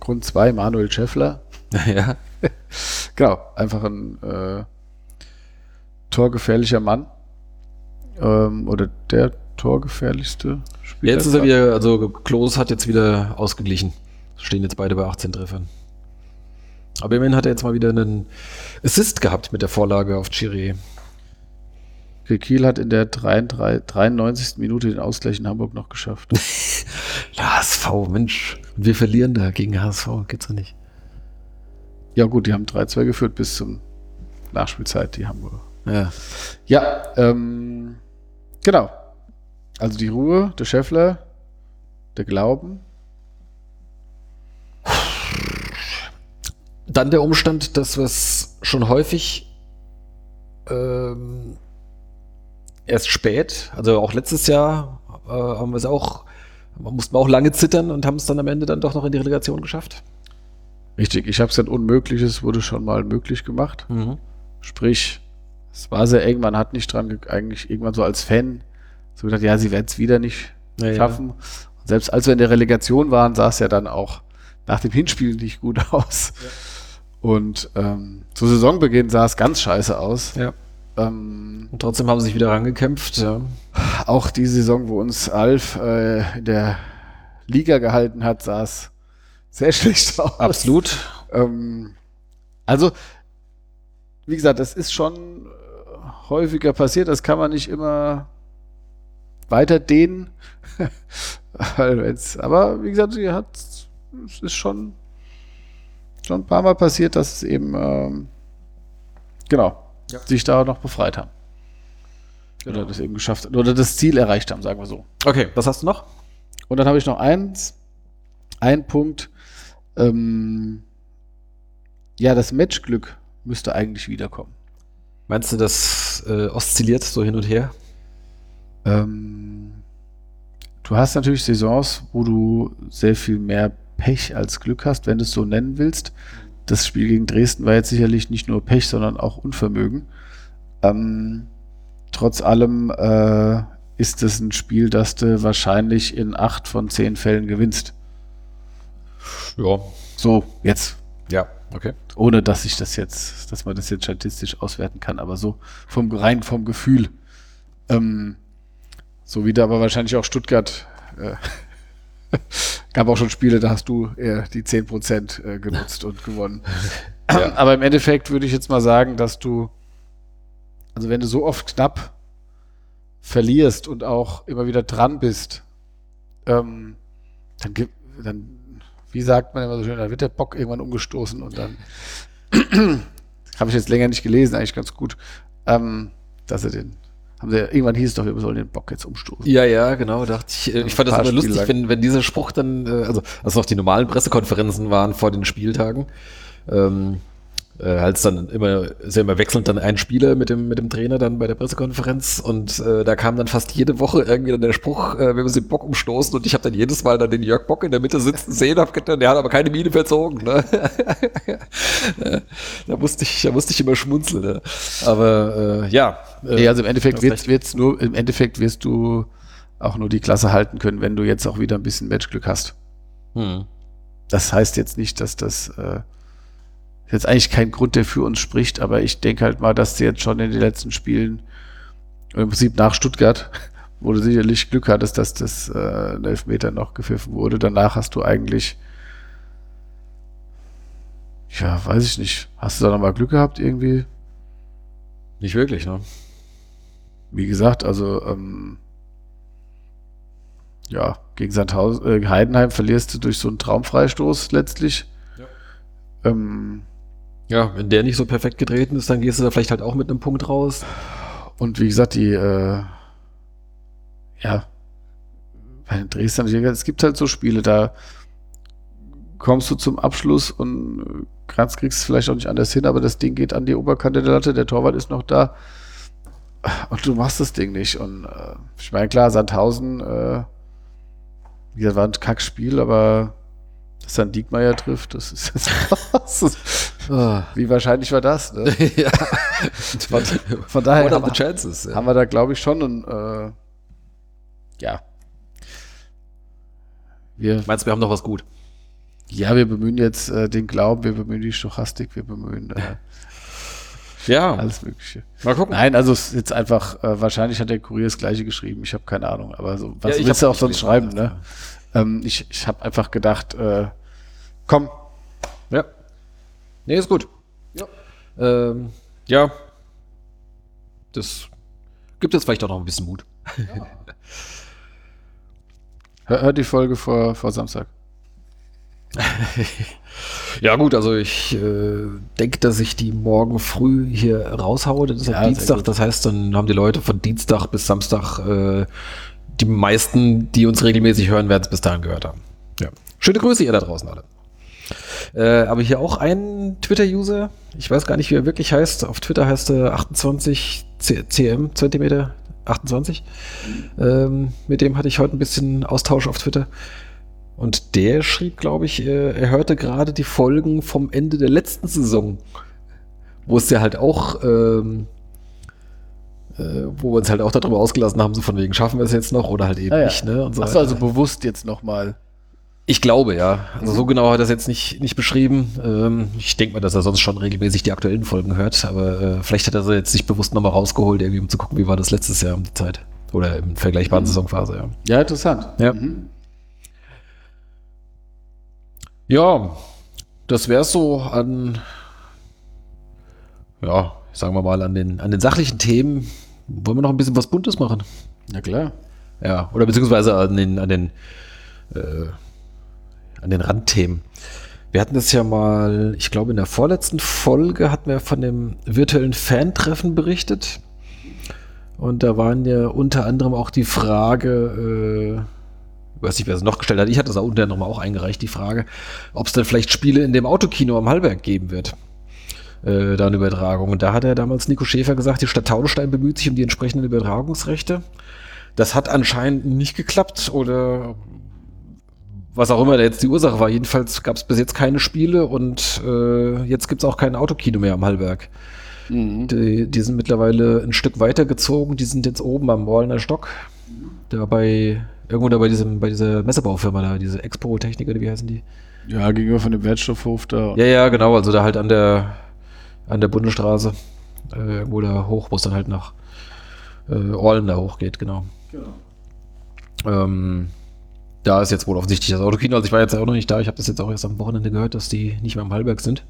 Grund 2, Manuel Schäffler. ja. Genau, einfach ein äh, torgefährlicher Mann. Ähm, oder der torgefährlichste Spieler. Jetzt ist er wieder, also Klos hat jetzt wieder ausgeglichen. Stehen jetzt beide bei 18 Treffern. Aber immerhin hat er jetzt mal wieder einen Assist gehabt mit der Vorlage auf Chiri. Kiel hat in der 33, 93. Minute den Ausgleich in Hamburg noch geschafft. HSV, Mensch. Und wir verlieren da gegen HSV, geht's ja nicht. ja gut, die haben 3-2 geführt bis zum Nachspielzeit, die Hamburger. Ja. Ja, ähm, genau. Also die Ruhe, der Scheffler, der Glauben. Dann der Umstand, dass wir es schon häufig ähm, erst spät, also auch letztes Jahr äh, haben wir es auch, mussten wir auch lange zittern und haben es dann am Ende dann doch noch in die Relegation geschafft. Richtig, ich habe es dann Unmögliches, wurde schon mal möglich gemacht. Sprich, es war sehr eng, man hat nicht dran, ge- eigentlich irgendwann so als Fan so gedacht, ja, sie werden es wieder nicht Ja, ja. schaffen. Und selbst als wir in der Relegation waren, sah es ja dann auch nach dem Hinspiel nicht gut aus. Und ähm, zu Saisonbeginn sah es ganz scheiße aus. Ja. Ähm, Und trotzdem haben sie sich wieder rangekämpft. Ja. auch die Saison, wo uns Alf äh, in der Liga gehalten hat, sah es sehr schlecht aus. Absolut. Ähm, also, wie gesagt, das ist schon häufiger passiert. Das kann man nicht immer weiter dehnen. Aber wie gesagt, sie hat, es ist schon, schon ein paar Mal passiert, dass es eben, ähm, genau, sich da noch befreit haben. Oder das eben geschafft oder das Ziel erreicht haben, sagen wir so. Okay, was hast du noch? Und dann habe ich noch eins, ein Punkt. Ähm, ja, das Matchglück müsste eigentlich wiederkommen. Meinst du, das äh, oszilliert so hin und her? Ähm, du hast natürlich Saisons, wo du sehr viel mehr Pech als Glück hast, wenn du es so nennen willst. Das Spiel gegen Dresden war jetzt sicherlich nicht nur Pech, sondern auch Unvermögen. Ähm, trotz allem äh, ist es ein Spiel, das du wahrscheinlich in acht von zehn Fällen gewinnst. Ja. So, jetzt Ja, okay. ohne dass ich das jetzt, dass man das jetzt statistisch auswerten kann, aber so vom rein vom Gefühl. Ähm, so wie da aber wahrscheinlich auch Stuttgart äh, gab auch schon Spiele, da hast du eher die 10% äh, genutzt und gewonnen. Aber im Endeffekt würde ich jetzt mal sagen, dass du, also wenn du so oft knapp verlierst und auch immer wieder dran bist, ähm, dann gibt, dann, wie sagt man immer so schön, dann wird der Bock irgendwann umgestoßen und dann habe ich jetzt länger nicht gelesen, eigentlich ganz gut, ähm, dass sie den, haben sie, irgendwann hieß es doch, wir sollen den Bock jetzt umstoßen. Ja, ja, genau, dachte ich. Ich fand das immer lustig, wenn, wenn dieser Spruch dann, äh, also als noch die normalen Pressekonferenzen waren vor den Spieltagen, ähm, äh, als dann immer, ist ja immer wechselnd dann ein Spieler mit dem, mit dem Trainer dann bei der Pressekonferenz und äh, da kam dann fast jede Woche irgendwie dann der Spruch, äh, wir müssen den Bock umstoßen und ich habe dann jedes Mal dann den Jörg Bock in der Mitte sitzen sehen, hab gedacht, der hat aber keine Miene verzogen. Ne? da musste ich, da musste ich immer schmunzeln. Ne? Aber äh, ja. äh, Nee, also im Endeffekt hast wird, recht. wird's nur, im Endeffekt wirst du auch nur die Klasse halten können, wenn du jetzt auch wieder ein bisschen Matchglück hast. Hm. das heißt jetzt nicht, dass das äh, jetzt eigentlich kein Grund, der für uns spricht, aber ich denke halt mal, dass du jetzt schon in den letzten Spielen im Prinzip nach Stuttgart, wo du sicherlich Glück hattest, dass das äh, Elfmeter noch gepfiffen wurde. Danach hast du eigentlich, ja, weiß ich nicht, hast du da nochmal Glück gehabt irgendwie? Nicht wirklich, ne? Wie gesagt, also ähm, ja, gegen Sandhausen, äh, Heidenheim verlierst du durch so einen Traumfreistoß letztlich. Ja. Ähm, ja, wenn der nicht so perfekt getreten ist, dann gehst du da vielleicht halt auch mit einem Punkt raus. Und wie gesagt, die, äh, ja, bei den Dresdner, es gibt halt so Spiele, da kommst du zum Abschluss und Kranz kriegst es vielleicht auch nicht anders hin, aber das Ding geht an die Oberkante der Latte, der Torwart ist noch da und du machst das Ding nicht. Und äh, ich meine, klar, Sandhausen, äh, wie gesagt, war ein Kackspiel, aber dass dann Diekmeyer trifft, das ist jetzt was. Ah. Wie wahrscheinlich war das? Ne? ja. Von, von daher haben, wir, chances, ja. haben wir da, glaube ich, schon ein, äh, ja. Wir, Meinst du, wir haben noch was gut? Ja, wir bemühen jetzt äh, den Glauben, wir bemühen die Stochastik, wir bemühen äh, ja. alles Mögliche. Mal gucken. Nein, also es ist jetzt einfach, äh, wahrscheinlich hat der Kurier das gleiche geschrieben, ich habe keine Ahnung, aber so, was ja, willst du auch sonst schreiben, ne? Ähm, ich ich habe einfach gedacht, äh, komm. Nee, ist gut. Ja. Ähm, ja. Das gibt jetzt vielleicht auch noch ein bisschen Mut. Ja. hör, hör die Folge vor, vor Samstag. ja gut, also ich äh, denke, dass ich die morgen früh hier raushaue. Das ist ja, Dienstag. Das heißt, dann haben die Leute von Dienstag bis Samstag, äh, die meisten, die uns regelmäßig hören, werden es bis dahin gehört haben. Ja. Schöne Grüße ihr da draußen alle. Äh, aber hier auch ein Twitter-User, ich weiß gar nicht, wie er wirklich heißt. Auf Twitter heißt er 28 cm Zentimeter 28. Ähm, mit dem hatte ich heute ein bisschen Austausch auf Twitter. Und der schrieb, glaube ich, er hörte gerade die Folgen vom Ende der letzten Saison, wo es ja halt auch, ähm, äh, wo wir uns halt auch darüber ausgelassen haben, so von wegen, schaffen wir es jetzt noch oder halt eben ah, ja. nicht. Ne? So Achso, also bewusst jetzt nochmal. Ich glaube, ja. Also so genau hat er das jetzt nicht, nicht beschrieben. Ähm, ich denke mal, dass er sonst schon regelmäßig die aktuellen Folgen hört, aber äh, vielleicht hat er sie jetzt nicht bewusst nochmal rausgeholt, irgendwie, um zu gucken, wie war das letztes Jahr um die Zeit. Oder im vergleichbaren mhm. Saisonphase, ja. Ja, interessant. Ja. Mhm. Ja, das wäre so an, ja, sagen wir mal, an den, an den sachlichen Themen. Wollen wir noch ein bisschen was Buntes machen? Na klar. Ja, oder beziehungsweise an den, an den, äh, an den Randthemen. Wir hatten das ja mal, ich glaube, in der vorletzten Folge hatten wir von dem virtuellen Fan-Treffen berichtet. Und da waren ja unter anderem auch die Frage, äh, weiß nicht, wer es noch gestellt hat, ich hatte es auch unter nochmal auch eingereicht, die Frage, ob es dann vielleicht Spiele in dem Autokino am Hallberg geben wird. Äh, da eine Übertragung. Und da hat er damals Nico Schäfer gesagt, die Stadt Taunusstein bemüht sich um die entsprechenden Übertragungsrechte. Das hat anscheinend nicht geklappt oder was auch immer da jetzt die Ursache war. Jedenfalls gab es bis jetzt keine Spiele und äh, jetzt gibt es auch kein Autokino mehr am Hallberg. Mhm. Die, die, sind mittlerweile ein Stück weiter gezogen. Die sind jetzt oben am Wallner Stock. Da bei Irgendwo da bei, diesem, bei dieser Messebaufirma da, diese Expo-Technik oder wie heißen die? Ja, gegenüber von dem Wertstoffhof da. Ja, ja, genau, also da halt an der, an der Bundesstraße, äh, irgendwo da hoch, wo es dann halt nach äh, Orlen da hochgeht, genau. Genau. Ähm, da ist jetzt wohl offensichtlich das Autokino. Also ich war jetzt auch noch nicht da. Ich habe das jetzt auch erst am Wochenende gehört, dass die nicht mehr am Hallberg sind.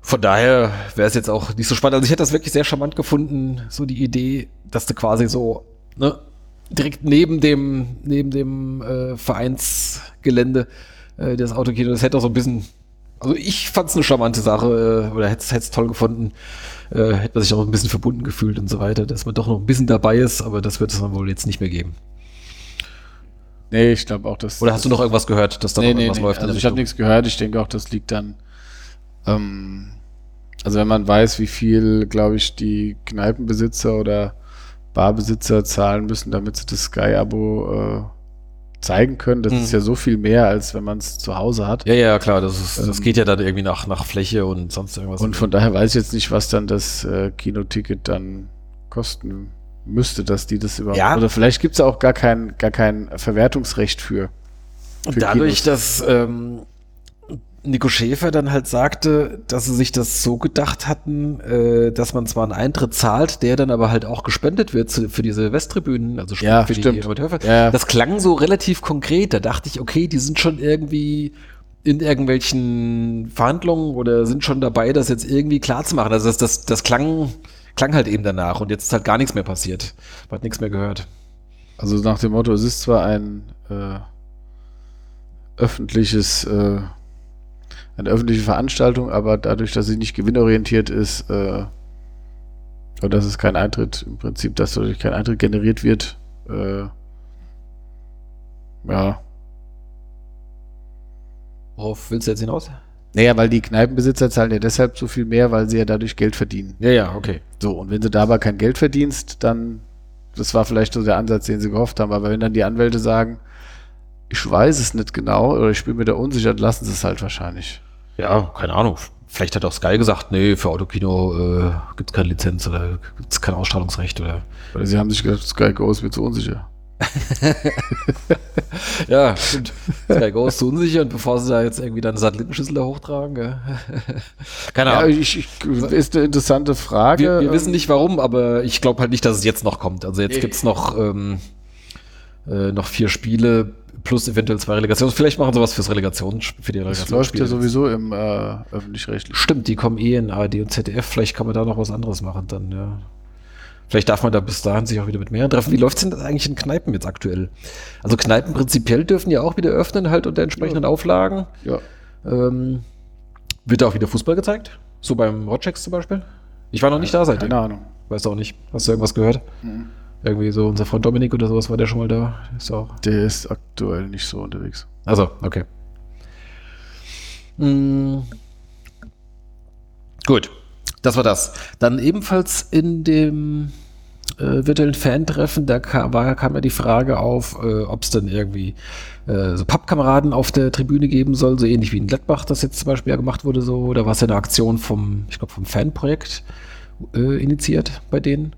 Von daher wäre es jetzt auch nicht so spannend. Also ich hätte das wirklich sehr charmant gefunden, so die Idee, dass du quasi so ne, direkt neben dem, neben dem äh, Vereinsgelände äh, das Autokino. Das hätte auch so ein bisschen, also ich fand es eine charmante Sache äh, oder hätte es toll gefunden. Äh, hätte man sich auch ein bisschen verbunden gefühlt und so weiter, dass man doch noch ein bisschen dabei ist, aber das wird es dann wohl jetzt nicht mehr geben. Nee, ich glaube auch, dass. Oder hast du noch irgendwas gehört, dass da nee, noch irgendwas nee, läuft? Also ich habe nichts gehört. Ich denke auch, das liegt dann. Ähm, also wenn man weiß, wie viel, glaube ich, die Kneipenbesitzer oder Barbesitzer zahlen müssen, damit sie das Sky-Abo äh, zeigen können. Das mhm. ist ja so viel mehr, als wenn man es zu Hause hat. Ja, ja, klar. Das, ist, das ähm, geht ja dann irgendwie nach, nach Fläche und sonst irgendwas. Und von daher weiß ich jetzt nicht, was dann das äh, Kinoticket dann kosten müsste, dass die das überhaupt. Ja. Oder vielleicht gibt es auch gar kein, gar kein Verwertungsrecht für. Und dadurch, dass ähm, Nico Schäfer dann halt sagte, dass sie sich das so gedacht hatten, äh, dass man zwar einen Eintritt zahlt, der dann aber halt auch gespendet wird zu, für diese Westtribünen, also Ja, für stimmt. die Amateurver- Ja. Das klang so relativ konkret. Da dachte ich, okay, die sind schon irgendwie in irgendwelchen Verhandlungen oder sind schon dabei, das jetzt irgendwie klar zu machen. Also das, das, das klang, klang halt eben danach und jetzt ist halt gar nichts mehr passiert. Man hat nichts mehr gehört. Also nach dem Motto, es ist zwar ein äh, öffentliches, äh, eine öffentliche Veranstaltung, aber dadurch, dass sie nicht gewinnorientiert ist, äh, oder dass es kein Eintritt, im Prinzip, dass dadurch kein Eintritt generiert wird, äh, ja. Worauf willst du jetzt hinaus? Naja, weil die Kneipenbesitzer zahlen ja deshalb so viel mehr, weil sie ja dadurch Geld verdienen. Ja, ja, okay. So, und wenn du da aber kein Geld verdienst, dann, das war vielleicht so der Ansatz, den sie gehofft haben, aber wenn dann die Anwälte sagen, ich weiß es nicht genau oder ich bin mir da unsicher, dann lassen sie es halt wahrscheinlich. Ja, keine Ahnung. Vielleicht hat auch Sky gesagt, nee, für Autokino äh, gibt es keine Lizenz oder gibt es kein Ausstrahlungsrecht oder. Oder sie haben sich gedacht, Sky Go ist mir zu unsicher. Ja, stimmt. Sky Go ist so unsicher und bevor sie da jetzt irgendwie dann Satellitenschüssel da hochtragen, gell? keine Ja, Ahnung. ich, ich, ist eine interessante Frage. wir, wir wissen nicht warum, aber ich glaube halt nicht, dass es jetzt noch kommt. Also jetzt Nee. gibt's noch, ähm, äh, noch vier Spiele plus eventuell zwei Relegations. Vielleicht machen sie was fürs Relegation, für die Das Relegation. läuft ja sowieso im äh, öffentlich-rechtlichen. Stimmt, die kommen eh in ARD und ZDF. Vielleicht kann man da noch was anderes machen dann, ja. Vielleicht darf man da bis dahin sich auch wieder mit mehreren treffen. Wie läuft's denn das eigentlich in Kneipen jetzt aktuell? Also Kneipen prinzipiell dürfen ja auch wieder öffnen, halt unter entsprechenden Auflagen. Ja. Ähm, wird da auch wieder Fußball gezeigt? So beim Rotchecks zum Beispiel? Ich war noch nicht da seitdem. Keine Ahnung. Weiß auch nicht. Hast du irgendwas gehört? Irgendwie so unser Freund Dominik oder sowas war der schon mal da. Ist auch. Der ist aktuell nicht so unterwegs. Also, okay. Mm. Gut, das war das. Dann ebenfalls in dem äh, virtuellen Fan-Treffen, da kam, war, kam ja die Frage auf, äh, ob es dann irgendwie äh, so Pappkameraden auf der Tribüne geben soll, so ähnlich wie in Gladbach das jetzt zum Beispiel ja gemacht wurde, so, oder war es ja eine Aktion vom, ich glaube, vom Fanprojekt äh, initiiert bei denen.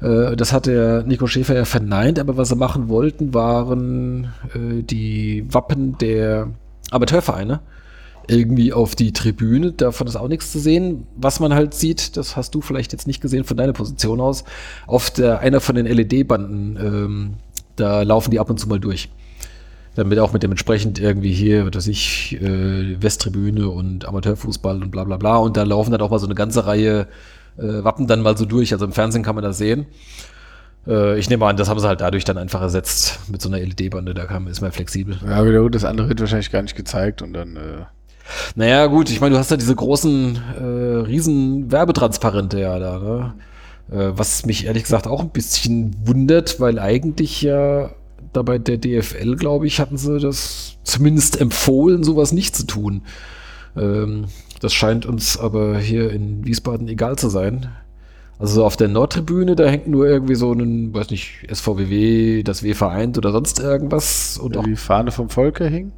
Äh, das hat der Nico Schäfer ja verneint, aber was sie machen wollten, waren äh, die Wappen der Amateurvereine irgendwie auf die Tribüne. Davon ist auch nichts zu sehen. Was man halt sieht, das hast du vielleicht jetzt nicht gesehen von deiner Position aus, auf der einer von den LED-Banden, ähm, da laufen die ab und zu mal durch. Damit auch mit dem entsprechend irgendwie hier, was weiß ich, äh, Westtribüne und Amateurfußball und bla bla bla. Und da laufen dann auch mal so eine ganze Reihe äh, Wappen dann mal so durch. Also im Fernsehen kann man das sehen. Äh, ich nehme an, das haben sie halt dadurch dann einfach ersetzt mit so einer LED-Bande. Da kam, ist man flexibel. Ja, aber gut, das andere wird wahrscheinlich gar nicht gezeigt und dann. Äh, Naja, gut, ich meine, du hast ja diese großen, äh, riesen Werbetransparente ja da, ne? Äh, was mich ehrlich gesagt auch ein bisschen wundert, weil eigentlich ja da bei der DFL, glaube ich, hatten sie das zumindest empfohlen, sowas nicht zu tun. Ähm, das scheint uns aber hier in Wiesbaden egal zu sein. Also so auf der Nordtribüne, da hängt nur irgendwie so ein, weiß nicht, SVWW, das W vereint oder sonst irgendwas. Und auch die Fahne vom Volker hing.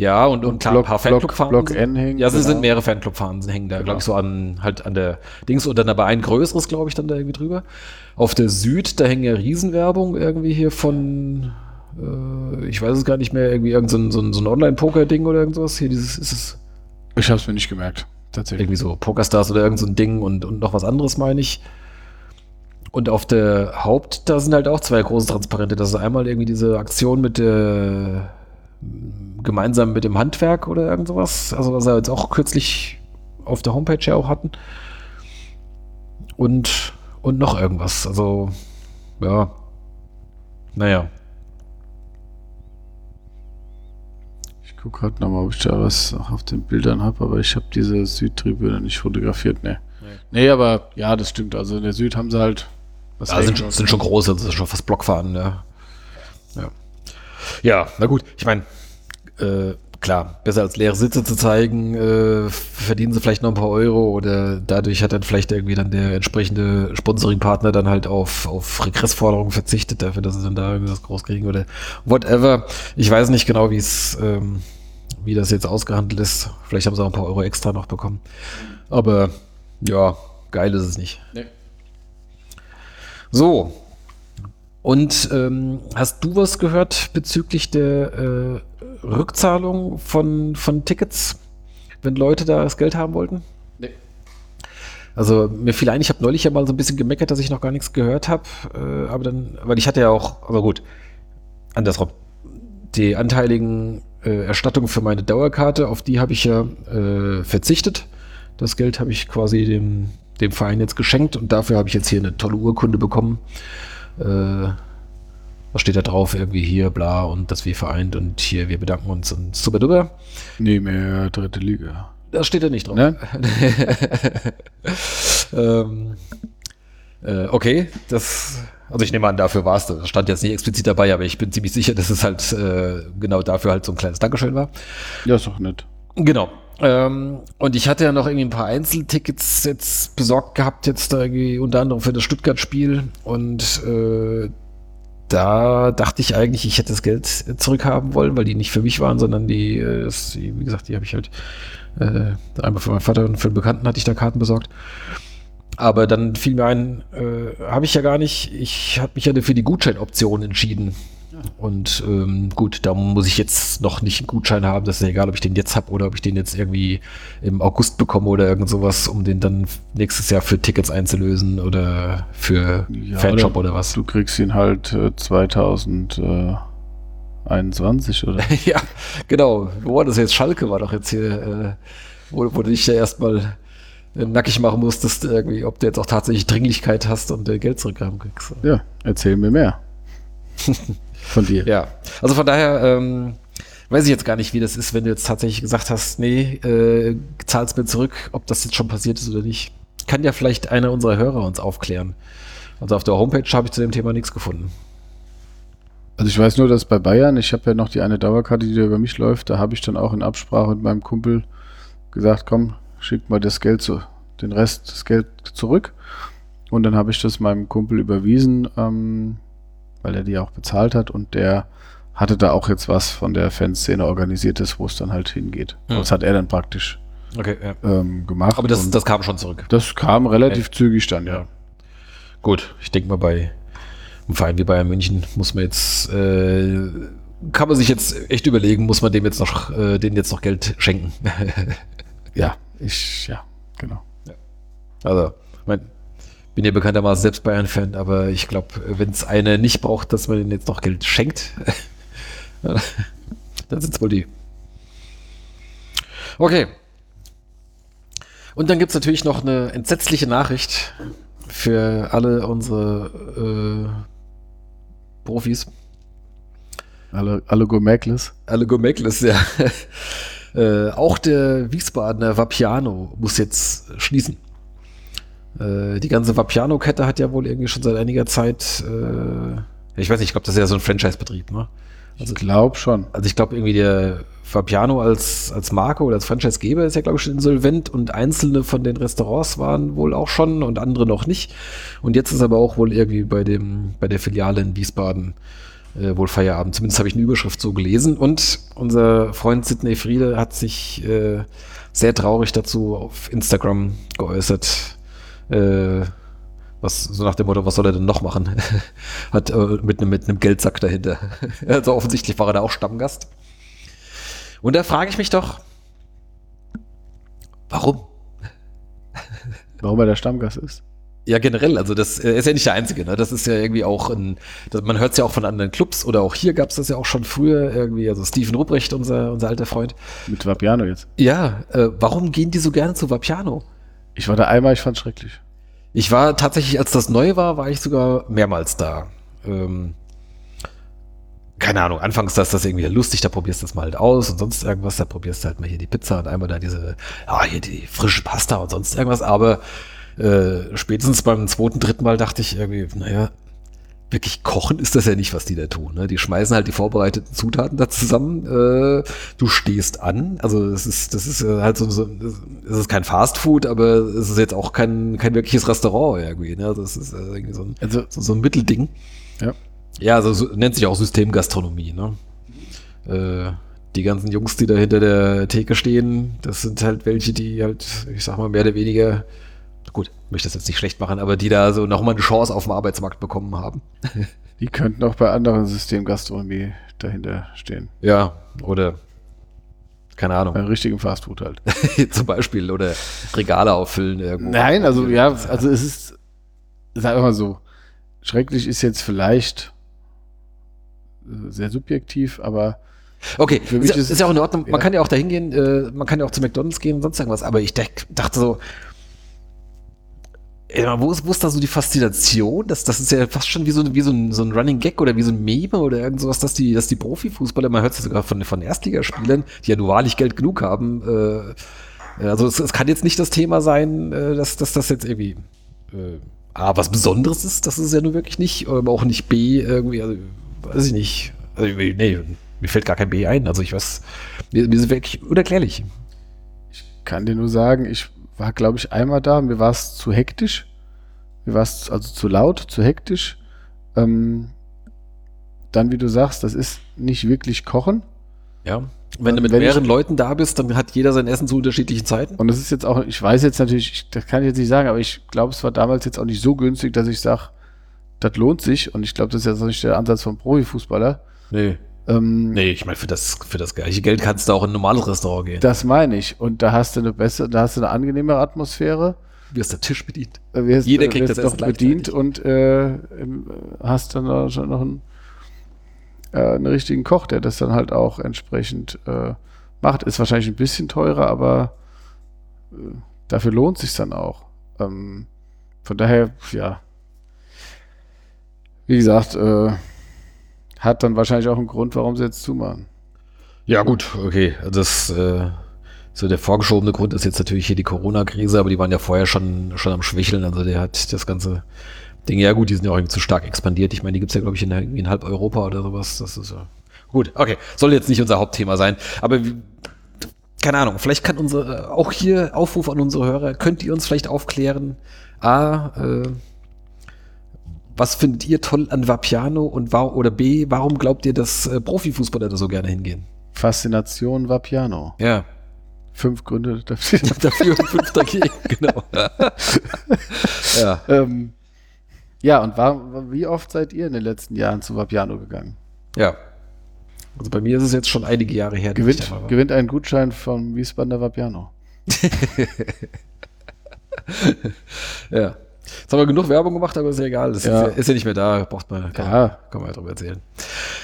Ja, und, und klar, Block- ein paar Fanclub-Fahnen. Block N hängen, Ja, es genau. sind mehrere Fanclub-Fahnen hängen da, glaube ich, so an, halt an der Dings und dann aber ein größeres, glaube ich, dann da irgendwie drüber. Auf der Süd, da hängen ja Riesenwerbung irgendwie hier von, äh, ich weiß es gar nicht mehr, irgendwie irgend so ein, so ein, so ein Online-Poker-Ding oder irgendwas. Hier dieses, ist es Ich habe es mir nicht gemerkt. Tatsächlich. irgendwie so Pokerstars oder irgend so ein Ding und, und noch was anderes, meine ich. Und auf der Haupt, da sind halt auch zwei große Transparente. Das ist einmal irgendwie diese Aktion mit der gemeinsam mit dem Handwerk oder irgend sowas. Also was wir jetzt auch kürzlich auf der Homepage ja auch hatten. Und, und noch irgendwas. Also, ja. Naja. Ich gucke gerade nochmal, ob ich da was auf den Bildern habe, aber ich habe diese Südtribüne nicht fotografiert, ne. Nee. aber ja, das stimmt. Also in der Süd haben sie halt was Ja, sind, schon- sind schon große, das ist schon fast Blockfahren, ja. Ja, ja na gut, ich meine, äh, klar, besser als leere Sitze zu zeigen, äh, verdienen sie vielleicht noch ein paar Euro oder dadurch hat dann vielleicht irgendwie dann der entsprechende Sponsoring-Partner dann halt auf, auf Regressforderungen verzichtet, dafür, dass sie dann da irgendwas groß kriegen oder whatever. Ich weiß nicht genau, wie es, ähm, wie das jetzt ausgehandelt ist. Vielleicht haben sie auch ein paar Euro extra noch bekommen. Aber ja, geil ist es nicht. Nee. So, Und ähm, hast du was gehört bezüglich der äh, Rückzahlung von, von Tickets, wenn Leute da das Geld haben wollten? Nee. Also mir fiel ein, ich habe neulich ja mal so ein bisschen gemeckert, dass ich noch gar nichts gehört habe, äh, aber dann, weil ich hatte ja auch, aber gut, andersrum, die anteiligen äh, Erstattungen für meine Dauerkarte, auf die habe ich ja äh, verzichtet. Das Geld habe ich quasi dem, dem Verein jetzt geschenkt und dafür habe ich jetzt hier eine tolle Urkunde bekommen. Äh, was steht da drauf? Irgendwie hier, bla, und dass wir vereint und hier, wir bedanken uns und super duper. Nee, mehr dritte Liga. Das steht da nicht drauf. Ne? ähm, äh, okay, das, also ich nehme an, dafür war es. Das stand jetzt nicht explizit dabei, aber ich bin ziemlich sicher, dass es halt äh, genau dafür halt so ein kleines Dankeschön war. Ja, ist doch nett. Genau. Ähm, und ich hatte ja noch irgendwie ein paar Einzeltickets jetzt besorgt gehabt, jetzt da irgendwie unter anderem für das Stuttgart-Spiel. Und äh, da dachte ich eigentlich, ich hätte das Geld zurückhaben wollen, weil die nicht für mich waren, sondern die, äh, wie gesagt, die habe ich halt äh, einmal für meinen Vater und für einen Bekannten hatte ich da Karten besorgt. Aber dann fiel mir ein, äh, habe ich ja gar nicht, ich habe mich ja für die Gutscheinoption entschieden. Und ähm, gut, da muss ich jetzt noch nicht einen Gutschein haben. Das ist ja egal, ob ich den jetzt habe oder ob ich den jetzt irgendwie im August bekomme oder irgend sowas, um den dann nächstes Jahr für Tickets einzulösen oder für Ja, Fanshop oder, was. Du kriegst ihn halt äh, 2021 oder? ja, genau. Wo war das jetzt? Schalke war doch jetzt hier, äh, wo, wo du dich ja erstmal äh, nackig machen musstest, irgendwie, ob du jetzt auch tatsächlich Dringlichkeit hast und äh, Geld zurückhaben kriegst. Ja, erzähl mir mehr. Von dir. Ja, also von daher ähm, weiß ich jetzt gar nicht, wie das ist, wenn du jetzt tatsächlich gesagt hast, nee, äh, zahlst mir zurück, ob das jetzt schon passiert ist oder nicht. Kann ja vielleicht einer unserer Hörer uns aufklären. Also auf der Homepage habe ich zu dem Thema nichts gefunden. Also ich weiß nur, dass bei Bayern, ich habe ja noch die eine Dauerkarte, die da über mich läuft, da habe ich dann auch in Absprache mit meinem Kumpel gesagt, komm, schick mal das Geld zu, den Rest das Geld zurück. Und dann habe ich das meinem Kumpel überwiesen, ähm, weil er die auch bezahlt hat und der hatte da auch jetzt was von der Fanszene organisiertes, wo es dann halt hingeht. Hm. Das hat er dann praktisch Okay, ja. ähm, gemacht. Aber das, das kam schon zurück. das kam relativ zügig dann, ja. Gut, ich denke mal, bei einem Verein wie Bayern München muss man jetzt, äh, kann man sich jetzt echt überlegen, muss man dem jetzt noch, äh, denen jetzt noch Geld schenken. Ja, ich, ja, genau. Also, mein, bin ja bekanntermaßen selbst Bayern-Fan, aber ich glaube, wenn es eine nicht braucht, dass man ihnen jetzt noch Geld schenkt, dann sind es wohl die. Okay. Und dann gibt es natürlich noch eine entsetzliche Nachricht für alle unsere äh, Profis. Alle, alle Gourmetles. Alle Gourmetles, ja. äh, auch der Wiesbadener Vapiano muss jetzt schließen. Äh, die ganze Vapiano-Kette hat ja wohl irgendwie schon seit einiger Zeit, äh, ich weiß nicht, ich glaube, das ist ja so ein Franchise-Betrieb, ne? Also ich glaube schon. Also ich glaube irgendwie der Fabiano als, als Marke oder als Franchisegeber ist ja, glaube ich, schon insolvent und einzelne von den Restaurants waren wohl auch schon und andere noch nicht. Und jetzt ist aber auch wohl irgendwie bei dem, bei der Filiale in Wiesbaden äh, wohl Feierabend. Zumindest habe ich eine Überschrift so gelesen. Und unser Freund Sidney Friede hat sich äh, sehr traurig dazu auf Instagram geäußert. Äh, was so nach dem Motto, was soll er denn noch machen? Hat äh, mit einem mit einem Geldsack dahinter. also offensichtlich war er da auch Stammgast. Und da frage ich mich doch, warum? Warum er der Stammgast ist? Ja, generell, also das ist ja nicht der Einzige, ne? Das ist ja irgendwie auch ein, das, man hört es ja auch von anderen Clubs oder auch hier gab es das ja auch schon früher irgendwie, also Steven Rupprecht, unser, unser alter Freund. Mit Vapiano jetzt. Ja, äh, warum gehen die so gerne zu Vapiano? Ich war da einmal, ich fand's schrecklich. Ich war tatsächlich, als das neu war, war ich sogar mehrmals da. Ähm, keine Ahnung, anfangs ist das irgendwie lustig, da probierst du das mal halt aus und sonst irgendwas, da probierst du halt mal hier die Pizza und einmal da diese, ja, hier die frische Pasta und sonst irgendwas, aber äh, spätestens beim zweiten, dritten Mal dachte ich irgendwie, naja, wirklich kochen ist das ja nicht, was die da tun. Ne? Die schmeißen halt die vorbereiteten Zutaten da zusammen. Äh, du stehst an. Also es ist, das ist äh, halt so, so es ist kein Fast Food, aber es ist jetzt auch kein, kein wirkliches Restaurant irgendwie. Ne? Das ist äh, irgendwie so ein, Also- so, so ein Mittelding. Ja. Ja, also so, nennt sich auch Systemgastronomie. Ne? Äh, die ganzen Jungs, die da hinter der Theke stehen, das sind halt welche, die halt, ich sag mal, mehr oder weniger, gut, möchte das jetzt nicht schlecht machen, aber die da so nochmal eine Chance auf dem Arbeitsmarkt bekommen haben. Die könnten auch bei anderen Systemgastronomie dahinter stehen. Ja, oder keine Ahnung. Bei richtigem Fastfood halt. Zum Beispiel. Oder Regale auffüllen irgendwo. Nein, also ja, also es ist, sag mal so, schrecklich ist jetzt vielleicht äh, sehr subjektiv, aber Okay, Für mich ist, ist- ist ja auch in Ordnung. Man ja. kann ja auch dahin gehen, äh, man kann ja auch zu McDonalds gehen und sonst irgendwas. Aber ich dachte so, wo ist, wo ist da so die Faszination? Das, das ist ja fast schon wie so, wie so, ein, so ein Running Gag oder wie so ein Meme oder irgend sowas, dass die, dass die Profifußballer, man hört es ja sogar von, von Erstligaspielern, die ja nur wahrlich Geld genug haben. Äh, also es, es kann jetzt nicht das Thema sein, äh, dass, dass das jetzt irgendwie äh, A, was Besonderes ist, das ist ja nur wirklich nicht, aber auch nicht B, irgendwie, also, weiß ich nicht. Also, nee, mir fällt gar kein B ein. Also ich weiß, mir, mir ist wirklich unerklärlich. kann dir nur sagen, ich war, glaube ich, einmal da, mir war es zu hektisch. Mir war es also zu laut, zu hektisch. Ähm, dann, wie du sagst, das ist nicht wirklich Kochen. Ja. Wenn du mit Wenn ich- mehreren Leuten da bist, dann hat jeder sein Essen zu unterschiedlichen Zeiten. Und das ist jetzt auch, ich weiß jetzt natürlich, ich, das kann ich jetzt nicht sagen, aber ich glaube, es war damals jetzt auch nicht so günstig, dass ich sage, das lohnt sich. Und ich glaube, das ist jetzt auch nicht der Ansatz vom Profifußballer. Nee. Ähm, Nee, ich meine, für das, für das gleiche Geld kannst du auch in ein normales Restaurant gehen. Das meine ich. Und da hast du eine bessere, da hast du eine angenehmere Atmosphäre. Wie ist der Tisch bedient? Äh, wirst, Jeder kriegt wirst das doch bedient und äh, äh, hast dann auch schon noch einen, äh, einen richtigen Koch, der das dann halt auch entsprechend äh, macht. Ist wahrscheinlich ein bisschen teurer, aber äh, dafür lohnt sich dann auch. Ähm, von daher, ja. Wie gesagt, äh, hat dann wahrscheinlich auch einen Grund, warum sie jetzt zumachen. Ja, gut, okay. Das, äh, so der vorgeschobene Grund ist jetzt natürlich hier die Corona-Krise, aber die waren ja vorher schon, schon am Schwächeln. Also der hat das ganze Ding, ja gut, die sind ja auch irgendwie zu stark expandiert. Ich meine, die gibt's ja, glaube ich, in, in halb Europa oder sowas. Das ist ja. Gut, okay. Soll jetzt nicht unser Hauptthema sein. Aber wie, keine Ahnung, vielleicht kann unsere, auch hier Aufruf an unsere Hörer, könnt ihr uns vielleicht aufklären? A, äh, was findet ihr toll an Vapiano und wa oder B, warum glaubt ihr, dass äh, Profifußballer da so gerne hingehen? Faszination war Piano. Ja. Fünf Gründe dafür. Dafür und fünf dagegen, genau. ja. Ähm, ja, und war, wie oft seid ihr in den letzten Jahren zu Vapiano gegangen? Ja. Also bei mir ist es jetzt schon einige Jahre her. Gewinnt, war. gewinnt einen Gutschein vom Wiesbadener Vapiano. Ja. Jetzt haben wir genug Werbung gemacht, aber ist ja egal. Ist, ja, ist ja nicht mehr da. Braucht man, kann, Ja. kann man ja drüber erzählen.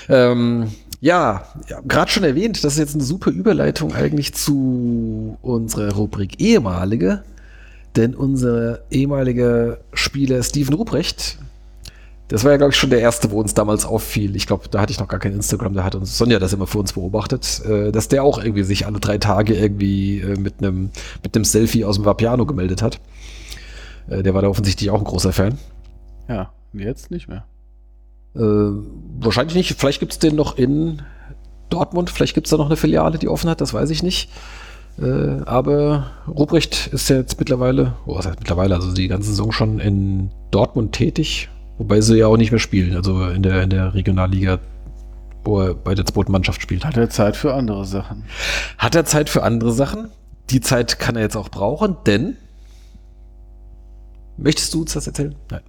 Ähm, ja, ja gerade schon erwähnt, das ist jetzt eine super Überleitung eigentlich zu unserer Rubrik ehemalige. Denn unser ehemaliger Spieler Steven Ruprecht, das war ja, glaube ich, schon der erste, wo uns damals auffiel. Ich glaube, da hatte ich noch gar kein Instagram, da hat uns Sonja das immer für uns beobachtet, äh, dass der auch irgendwie sich alle drei Tage irgendwie äh, mit einem mit einem Selfie aus dem Vapiano gemeldet hat. Äh, der war da offensichtlich auch ein großer Fan. Ja, jetzt nicht mehr. Äh, wahrscheinlich nicht. Vielleicht gibt es den noch in Dortmund. Vielleicht gibt es da noch eine Filiale, die offen hat. Das weiß ich nicht. Äh, aber Ruprecht ist ja jetzt mittlerweile, oh, was heißt mittlerweile, also die ganze Saison schon in Dortmund tätig. Wobei sie ja auch nicht mehr spielen. Also in der, in der Regionalliga, wo er bei der zweiten Mannschaft spielt. Hat er Zeit für andere Sachen. Hat er Zeit für andere Sachen? Die Zeit kann er jetzt auch brauchen, denn. Möchtest du uns das erzählen? Nein.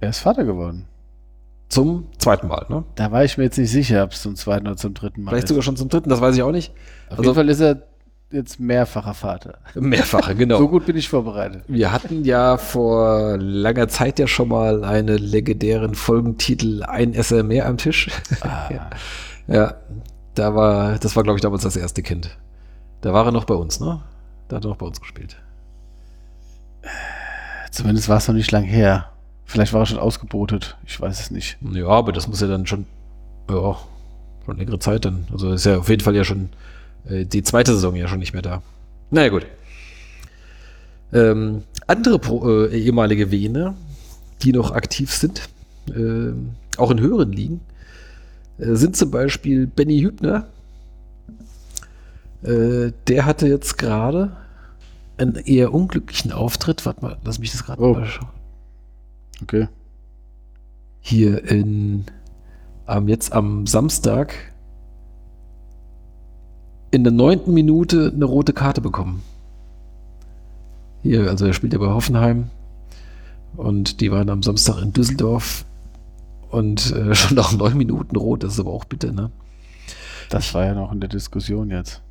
Er ist Vater geworden. Zum zweiten Mal, ne? Da war ich mir jetzt nicht sicher, ob es zum zweiten oder zum dritten Mal Vielleicht ist. sogar schon zum dritten, das weiß ich auch nicht. Auf Also jeden Fall ist er jetzt mehrfacher Vater. mehrfache, genau. So gut bin ich vorbereitet. Wir hatten ja vor langer Zeit ja schon mal einen legendären Folgentitel Ein Esser mehr am Tisch. Ah, ja, da war, das war glaube ich damals das erste Kind. Da war er noch bei uns, ne? Da hat er noch bei uns gespielt. Zumindest war es noch nicht lang her. Vielleicht war er schon ausgebotet. Ich weiß es nicht. Ja, aber das muss ja dann schon, ja, schon längere Zeit dann. Also ist ja auf jeden Fall ja schon äh, die zweite Saison ja schon nicht mehr da. Naja, gut. Ähm, andere Pro, äh, ehemalige Vene, die noch aktiv sind, äh, auch in höheren Ligen, äh, sind zum Beispiel Benny Hübner. Äh, der hatte jetzt gerade einen eher unglücklichen Auftritt. Warte mal, lass mich das gerade Oh. mal schauen Okay. hier in am jetzt am Samstag in der neunten Minute eine rote Karte bekommen. Hier, also er spielt ja bei Hoffenheim und die waren am Samstag in Düsseldorf und äh, schon nach neun Minuten rot, das ist aber auch bitte, ne? Das war ja noch in der Diskussion jetzt.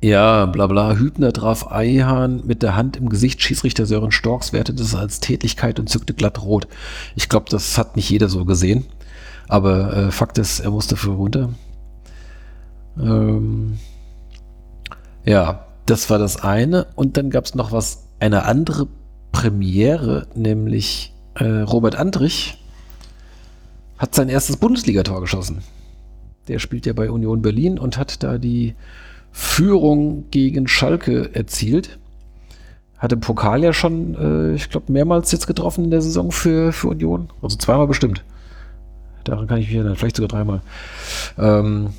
Ja, bla bla. Hübner traf Eihahn mit der Hand im Gesicht. Schießrichter Sören Storks wertete es als Tätigkeit und zückte glatt rot. Ich glaube, das hat nicht jeder so gesehen. Aber äh, Fakt ist, er musste für runter. Ähm, ja, das war das eine. Und dann gab es noch was, eine andere Premiere, nämlich äh, Robert Andrich hat sein erstes Bundesligator geschossen. Der spielt ja bei Union Berlin und hat da die Führung gegen Schalke erzielt. Hat im Pokal ja schon, äh, ich glaube, mehrmals jetzt getroffen in der Saison für, für Union. Also zweimal bestimmt. Daran kann ich mich erinnern, vielleicht sogar dreimal. Ähm,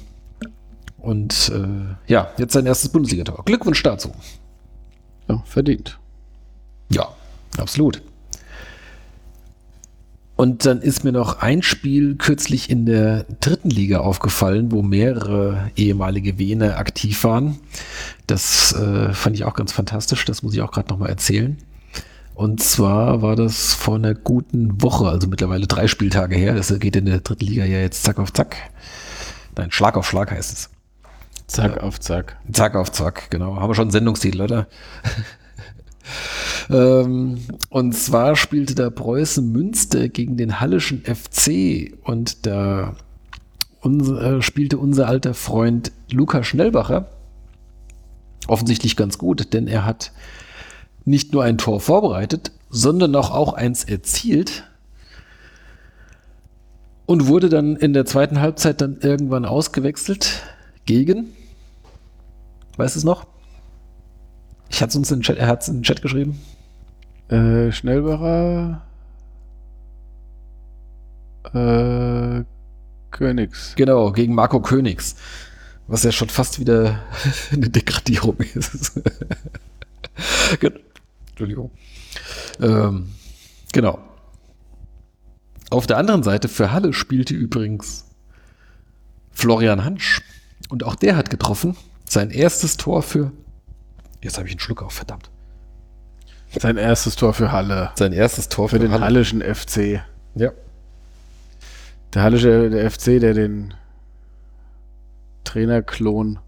und äh, ja, jetzt sein erstes Bundesligator. Glückwunsch dazu. Ja, verdient. Ja, absolut. Und dann ist mir noch ein Spiel kürzlich in der dritten Liga aufgefallen, wo mehrere ehemalige Wiener aktiv waren. Das äh, fand ich auch ganz fantastisch. Das muss ich auch gerade nochmal erzählen. Und zwar war das vor einer guten Woche, also mittlerweile drei Spieltage her. Das geht in der dritten Liga ja jetzt zack auf zack. Nein, Schlag auf Schlag heißt es. Zack äh, auf Zack. Zack auf Zack, genau. Haben wir schon einen Sendungstitel, oder? Ähm, und zwar spielte da Preußen Münster gegen den Hallischen FC und da unser, äh, spielte unser alter Freund Luca Schnellbacher offensichtlich ganz gut, denn er hat nicht nur ein Tor vorbereitet, sondern auch, auch eins erzielt und wurde dann in der zweiten Halbzeit dann irgendwann ausgewechselt gegen, weißt du es noch? Ich hatte uns in den Chat, er hat es in den Chat geschrieben. Äh, Schnellbacher. Äh, Königs. Genau, gegen Marco Königs. Was ja schon fast wieder eine Degradierung ist. Entschuldigung. Ähm, genau. Auf der anderen Seite für Halle spielte übrigens Florian Hansch. Und auch der hat getroffen. Sein erstes Tor für. Jetzt habe ich einen Schluck auf, verdammt. Sein erstes Tor für Halle. Sein erstes Tor für, für den Halle. Hallischen FC. Ja. Der Hallische der FC, der den Trainerklon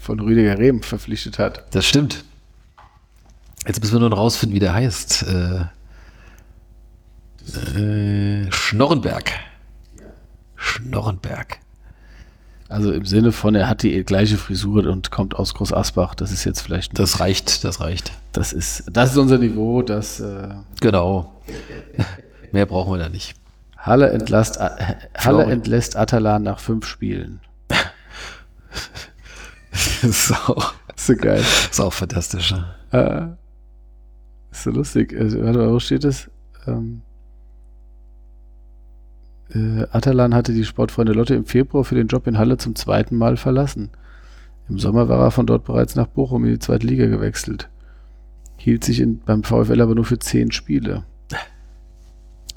von Rüdiger Rehm verpflichtet hat. Das stimmt. Jetzt müssen wir nur noch rausfinden, wie der heißt. Äh, äh, Schnorrenberg. Schnorrenberg. Also im Sinne von, er hat die gleiche Frisur und kommt aus Groß Asbach. Das ist jetzt vielleicht. Das reicht, das reicht. Das ist, das ist unser Niveau. Das, äh genau. Mehr brauchen wir da nicht. Halle, entlasst, äh, Halle entlässt Atalan nach fünf Spielen. so. So geil. Ist auch fantastisch. Äh, ist so lustig. Also, warte mal, wo steht das? Ähm, äh, Atalan hatte die Sportfreunde Lotte im Februar für den Job in Halle zum zweiten Mal verlassen. Im Sommer war er von dort bereits nach Bochum in die zweite Liga gewechselt. Hielt sich in, beim VfL aber nur für zehn Spiele.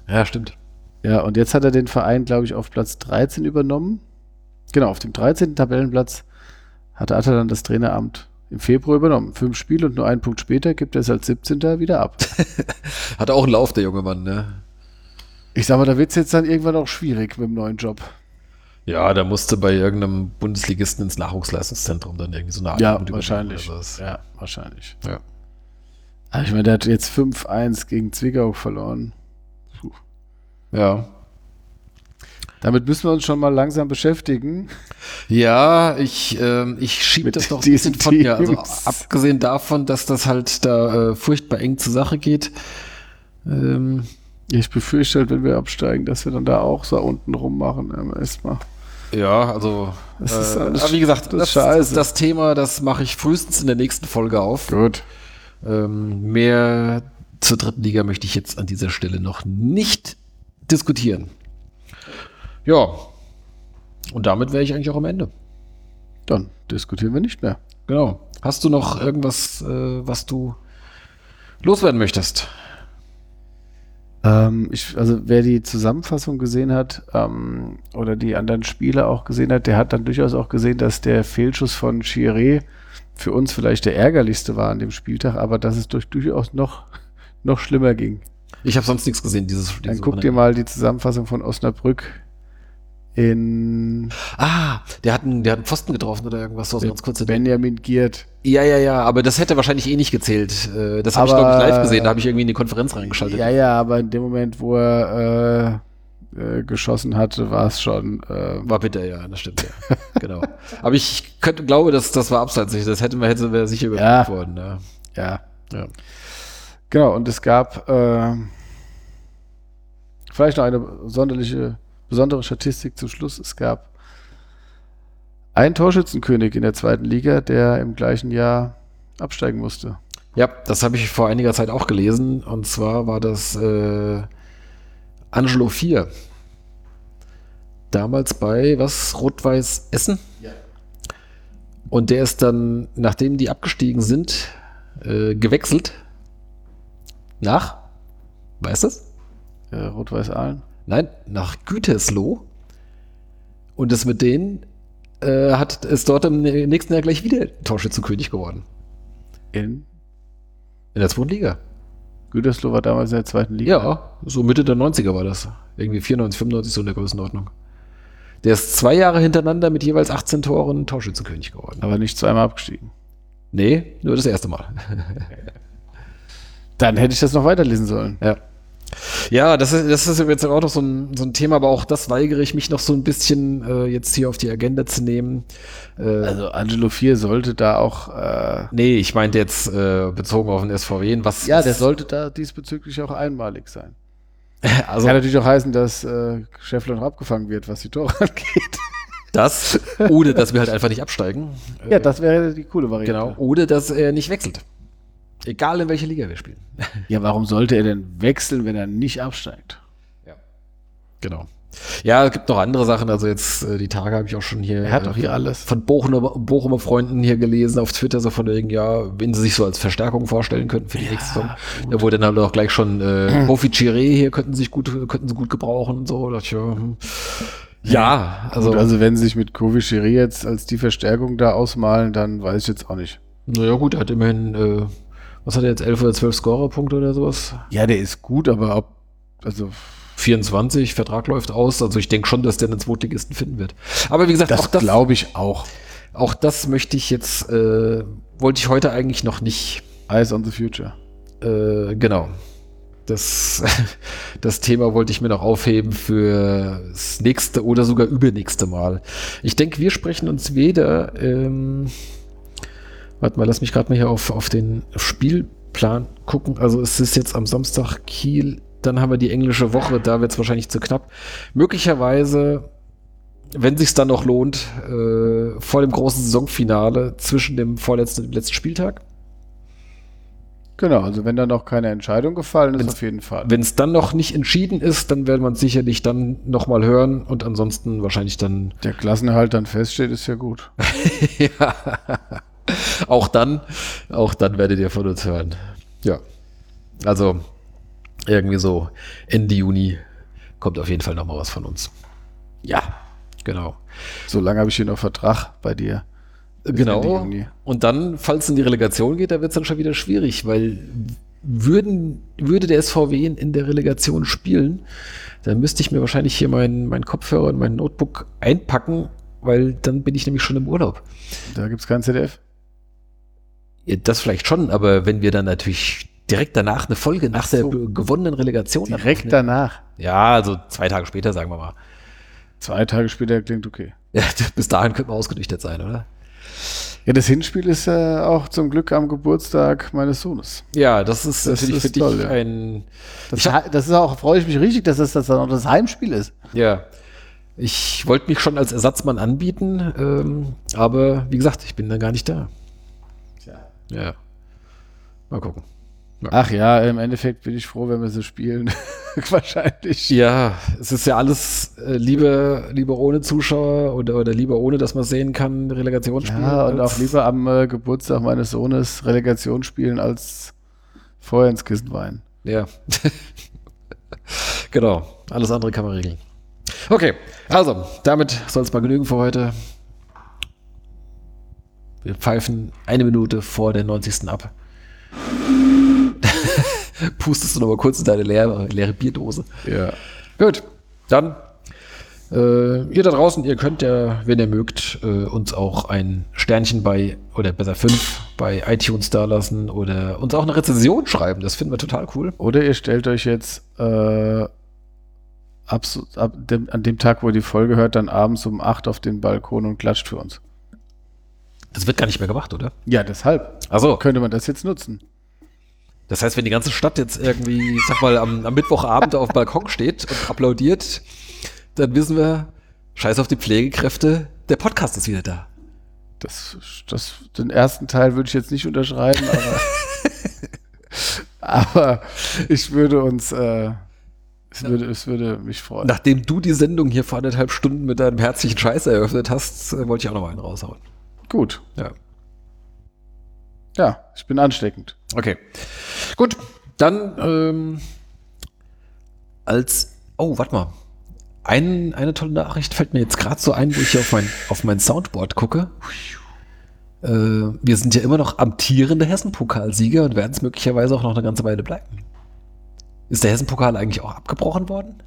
Ja, stimmt. Ja, und jetzt hat er den Verein, glaube ich, auf Platz 13 übernommen. Genau, auf dem 13. Tabellenplatz hatte Atalan das Traineramt im Februar übernommen. Fünf Spiele und nur einen Punkt später gibt er es als 17. wieder ab. hat auch einen Lauf, der junge Mann, ne? Ich sag mal, da wird es jetzt dann irgendwann auch schwierig mit dem neuen Job. Ja, da musste bei irgendeinem Bundesligisten ins Nachwuchsleistungszentrum dann irgendwie so eine Art Ja, wahrscheinlich. Ja, wahrscheinlich. Ja. Also ich meine, der hat jetzt 5-1 gegen Zwickau verloren. Puh. Ja. Damit müssen wir uns schon mal langsam beschäftigen. Ja, ich, äh, ich schiebe das noch ein bisschen von mir. Also abgesehen davon, dass das halt da äh, furchtbar eng zur Sache geht. Ähm, ich befürchte halt, wenn wir absteigen, dass wir dann da auch so unten rummachen erstmal. Ja, also das ist äh, alles, aber wie gesagt, das, das, das, Thema, das mache ich frühestens in der nächsten Folge auf. Gut. Ähm, mehr zur dritten Liga möchte ich jetzt an dieser Stelle noch nicht diskutieren. Ja. Und damit wäre ich eigentlich auch am Ende. Dann diskutieren wir nicht mehr. Genau. Hast du noch irgendwas, äh, was du loswerden möchtest? Ähm, ich, also wer die Zusammenfassung gesehen hat ähm, oder die anderen Spiele auch gesehen hat, der hat dann durchaus auch gesehen, dass der Fehlschuss von Chiré für uns vielleicht der ärgerlichste war an dem Spieltag, aber dass es durch, durchaus noch, noch schlimmer ging. Ich habe sonst nichts gesehen dieses, Dann dieses guck dir mal die Zusammenfassung von Osnabrück in Ah, der hat einen, der hat einen Pfosten getroffen oder irgendwas. So, ganz kurz. Benjamin Giert. Ja, ja, ja, aber das hätte wahrscheinlich eh nicht gezählt. Äh, Das habe ich, glaube ich, live gesehen. Da habe ich irgendwie in die Konferenz reingeschaltet. Ja, ja, aber in dem Moment, wo er äh, äh, geschossen hatte, war es schon. Äh, War bitter, ja, das stimmt, ja. genau. Aber ich könnte, glaube, dass das war abseits. Das hätte man hätte wäre sicher Ja. überprüft worden. Ja. ja. Ja. Genau, und es gab äh, vielleicht noch eine sonderliche, besondere Statistik zum Schluss. Es gab einen Torschützenkönig in der zweiten Liga, der im gleichen Jahr absteigen musste. ja, das habe ich vor einiger Zeit auch gelesen. Und zwar war das äh, Angelo 4. Damals bei, was, Rot-Weiß Essen? Ja. Und der ist dann, nachdem die abgestiegen sind, äh, gewechselt nach, weißt du das? Äh, Rot-Weiß Aalen. Nein, nach Gütersloh. Und das mit denen äh, hat ist dort im nächsten Jahr gleich wieder Torschützenkönig geworden. In In der zweiten Liga. Gütersloh war damals in der zweiten Liga. Ja, so Mitte der 90er war das. Irgendwie 94, 95 so in der Größenordnung. Der ist zwei Jahre hintereinander mit jeweils 18 Toren Torschützenkönig geworden. Aber nicht zweimal abgestiegen. Nee, nur das erste Mal. Dann hätte ich das noch weiterlesen sollen. Ja. Ja, das ist, das ist jetzt auch noch so ein, so ein Thema, aber auch das weigere ich mich noch so ein bisschen äh, jetzt hier auf die Agenda zu nehmen. Äh, Also Angelo 4 sollte da auch. Äh, nee, ich meinte jetzt äh, bezogen auf den SVW, was. ja, der sollte da diesbezüglich auch einmalig sein. also Kann natürlich auch heißen, dass äh, Scheffler noch abgefangen wird, was die Tore angeht. das, oder dass wir halt einfach nicht absteigen. Ja, Äh, das wäre die coole Variante. genau. Oder dass er nicht wechselt. Egal in welche Liga wir spielen. Ja, warum sollte er denn wechseln, wenn er nicht absteigt? Genau. Ja, es gibt noch andere Sachen. Also jetzt äh, die Tage habe ich auch schon hier. Er hat äh, doch hier alles. von Bochumer, Bochumer Freunden hier gelesen auf Twitter, so von wegen, ja, wen sie sich so als Verstärkung vorstellen könnten für die nächste Saison. Da wurde dann halt auch gleich schon äh, Profi Chiré hier könnten sich gut, könnten sie gut gebrauchen und so. Da dachte ich, ja, hm. ja, also, Also, also wenn sie sich mit Kovi Schiri jetzt als die Verstärkung da ausmalen, dann weiß ich jetzt auch nicht. naja, gut, er hat immerhin, äh, was hat er jetzt, 11 oder 12 Scorerpunkte oder sowas? Ja, der ist gut, aber ob, also 24, Vertrag läuft aus. Also ich denke schon, dass der einen Zweitligisten finden wird. Aber wie gesagt, auch das das, glaube ich auch. auch das möchte ich jetzt, äh, wollte ich heute eigentlich noch nicht Eyes on the Future. Äh, genau. Das, das Thema wollte ich mir noch aufheben für das nächste oder sogar übernächste Mal. Ich denke, wir sprechen uns weder. Ähm, warte mal, lass mich gerade mal hier auf, auf den Spielplan gucken. Also es ist jetzt am Samstag Kiel, dann haben wir die englische Woche, da wird es wahrscheinlich zu knapp. Möglicherweise, wenn sich dann noch lohnt, äh, vor dem großen Saisonfinale zwischen dem vorletzten und dem letzten Spieltag. Genau, also wenn da noch keine Entscheidung gefallen ist, Wenn's- auf jeden Fall. Wenn es dann noch nicht entschieden ist, dann werden wir sicherlich dann nochmal hören und ansonsten wahrscheinlich dann Der Klassenerhalt dann feststeht, ist ja gut. ja, auch dann, auch dann werdet ihr von uns hören. Ja, also irgendwie so Ende Juni kommt auf jeden Fall nochmal was von uns. Ja, genau. So lange habe ich hier noch Vertrag bei dir. Genau. Und dann, falls es in die Relegation geht, da wird es dann schon wieder schwierig, weil würden, würde der SVW in, in der Relegation spielen, dann müsste ich mir wahrscheinlich hier meinen mein Kopfhörer und mein Notebook einpacken, weil dann bin ich nämlich schon im Urlaub. Da gibt es kein ZDF. Ja, Das vielleicht schon, aber wenn wir dann natürlich direkt danach eine Folge nach Ach so. der gewonnenen Relegation Direkt abnehmen- danach. Ja, also zwei Tage später, sagen wir mal. Zwei Tage später klingt okay. Ja, bis dahin könnte man ausgedichtet sein, oder? Ja, das Hinspiel ist äh, auch zum Glück am Geburtstag meines Sohnes. Ja, das ist Das natürlich ist für dich toll, ja. ein. Das, Ich hab- Ha- das ist auch, freue ich mich richtig, dass das, das dann auch das Heimspiel ist. Ja. Ich wollte mich schon als Ersatzmann anbieten, ähm, aber wie gesagt, ich bin dann gar nicht da. Ja. Mal gucken. Ach ja, im Endeffekt bin ich froh, wenn wir so spielen. Wahrscheinlich. Ja, es ist ja alles äh, lieber, lieber ohne Zuschauer oder, oder lieber ohne, dass man sehen kann, Relegationsspiel. Ja, und auch lieber am äh, Geburtstag meines Sohnes Relegation spielen, als vorher ins Kissen weinen. Ja. genau. Alles andere kann man regeln. Okay, also, damit soll es mal genügen für heute. Wir pfeifen eine Minute vor der 90. ab. Pustest du noch mal kurz in deine leere, leere Bierdose. Ja. Gut, dann äh, ihr da draußen, ihr könnt ja, wenn ihr mögt, äh, uns auch ein Sternchen bei, oder besser fünf, bei iTunes da lassen oder uns auch eine Rezension schreiben. Das finden wir total cool. Oder ihr stellt euch jetzt äh, ab, ab dem, an dem Tag, wo ihr die Folge hört, dann abends um 8 auf den Balkon und klatscht für uns. Das wird gar nicht mehr gemacht, oder? Ja, deshalb Also, könnte man das jetzt nutzen. das heißt, wenn die ganze Stadt jetzt irgendwie, ich sag mal, am, am Mittwochabend auf dem Balkon steht und applaudiert, dann wissen wir, scheiß auf die Pflegekräfte, der Podcast ist wieder da. Das, das, den ersten Teil würde ich jetzt nicht unterschreiben, aber, aber ich würde uns, äh, es, würde, es würde mich freuen. Nachdem du die Sendung hier vor anderthalb Stunden mit deinem herzlichen Scheiß eröffnet hast, äh, wollte ich auch noch mal einen raushauen. Gut. Ja. Ja, ich bin ansteckend. Okay. Gut, dann ähm, als. Oh, warte mal. Ein, eine tolle Nachricht fällt mir jetzt gerade so ein, wo ich hier auf mein, auf mein Soundboard gucke. Äh, wir sind ja immer noch amtierende Hessen-Pokalsieger und werden es möglicherweise auch noch eine ganze Weile bleiben. Ist der Hessen-Pokal eigentlich auch abgebrochen worden?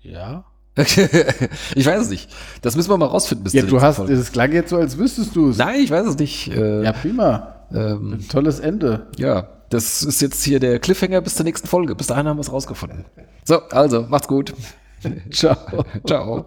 Ja? ich weiß es nicht. Das müssen wir mal rausfinden. Bis Ja, du hast, das klang jetzt so, als wüsstest du es. Nein, ich weiß es nicht. Äh, Ja, prima. ähm, Ein tolles Ende. Ja, das ist jetzt hier der Cliffhanger bis zur nächsten Folge. Bis dahin haben wir es rausgefunden. So, also, macht's gut. Ciao. Ciao.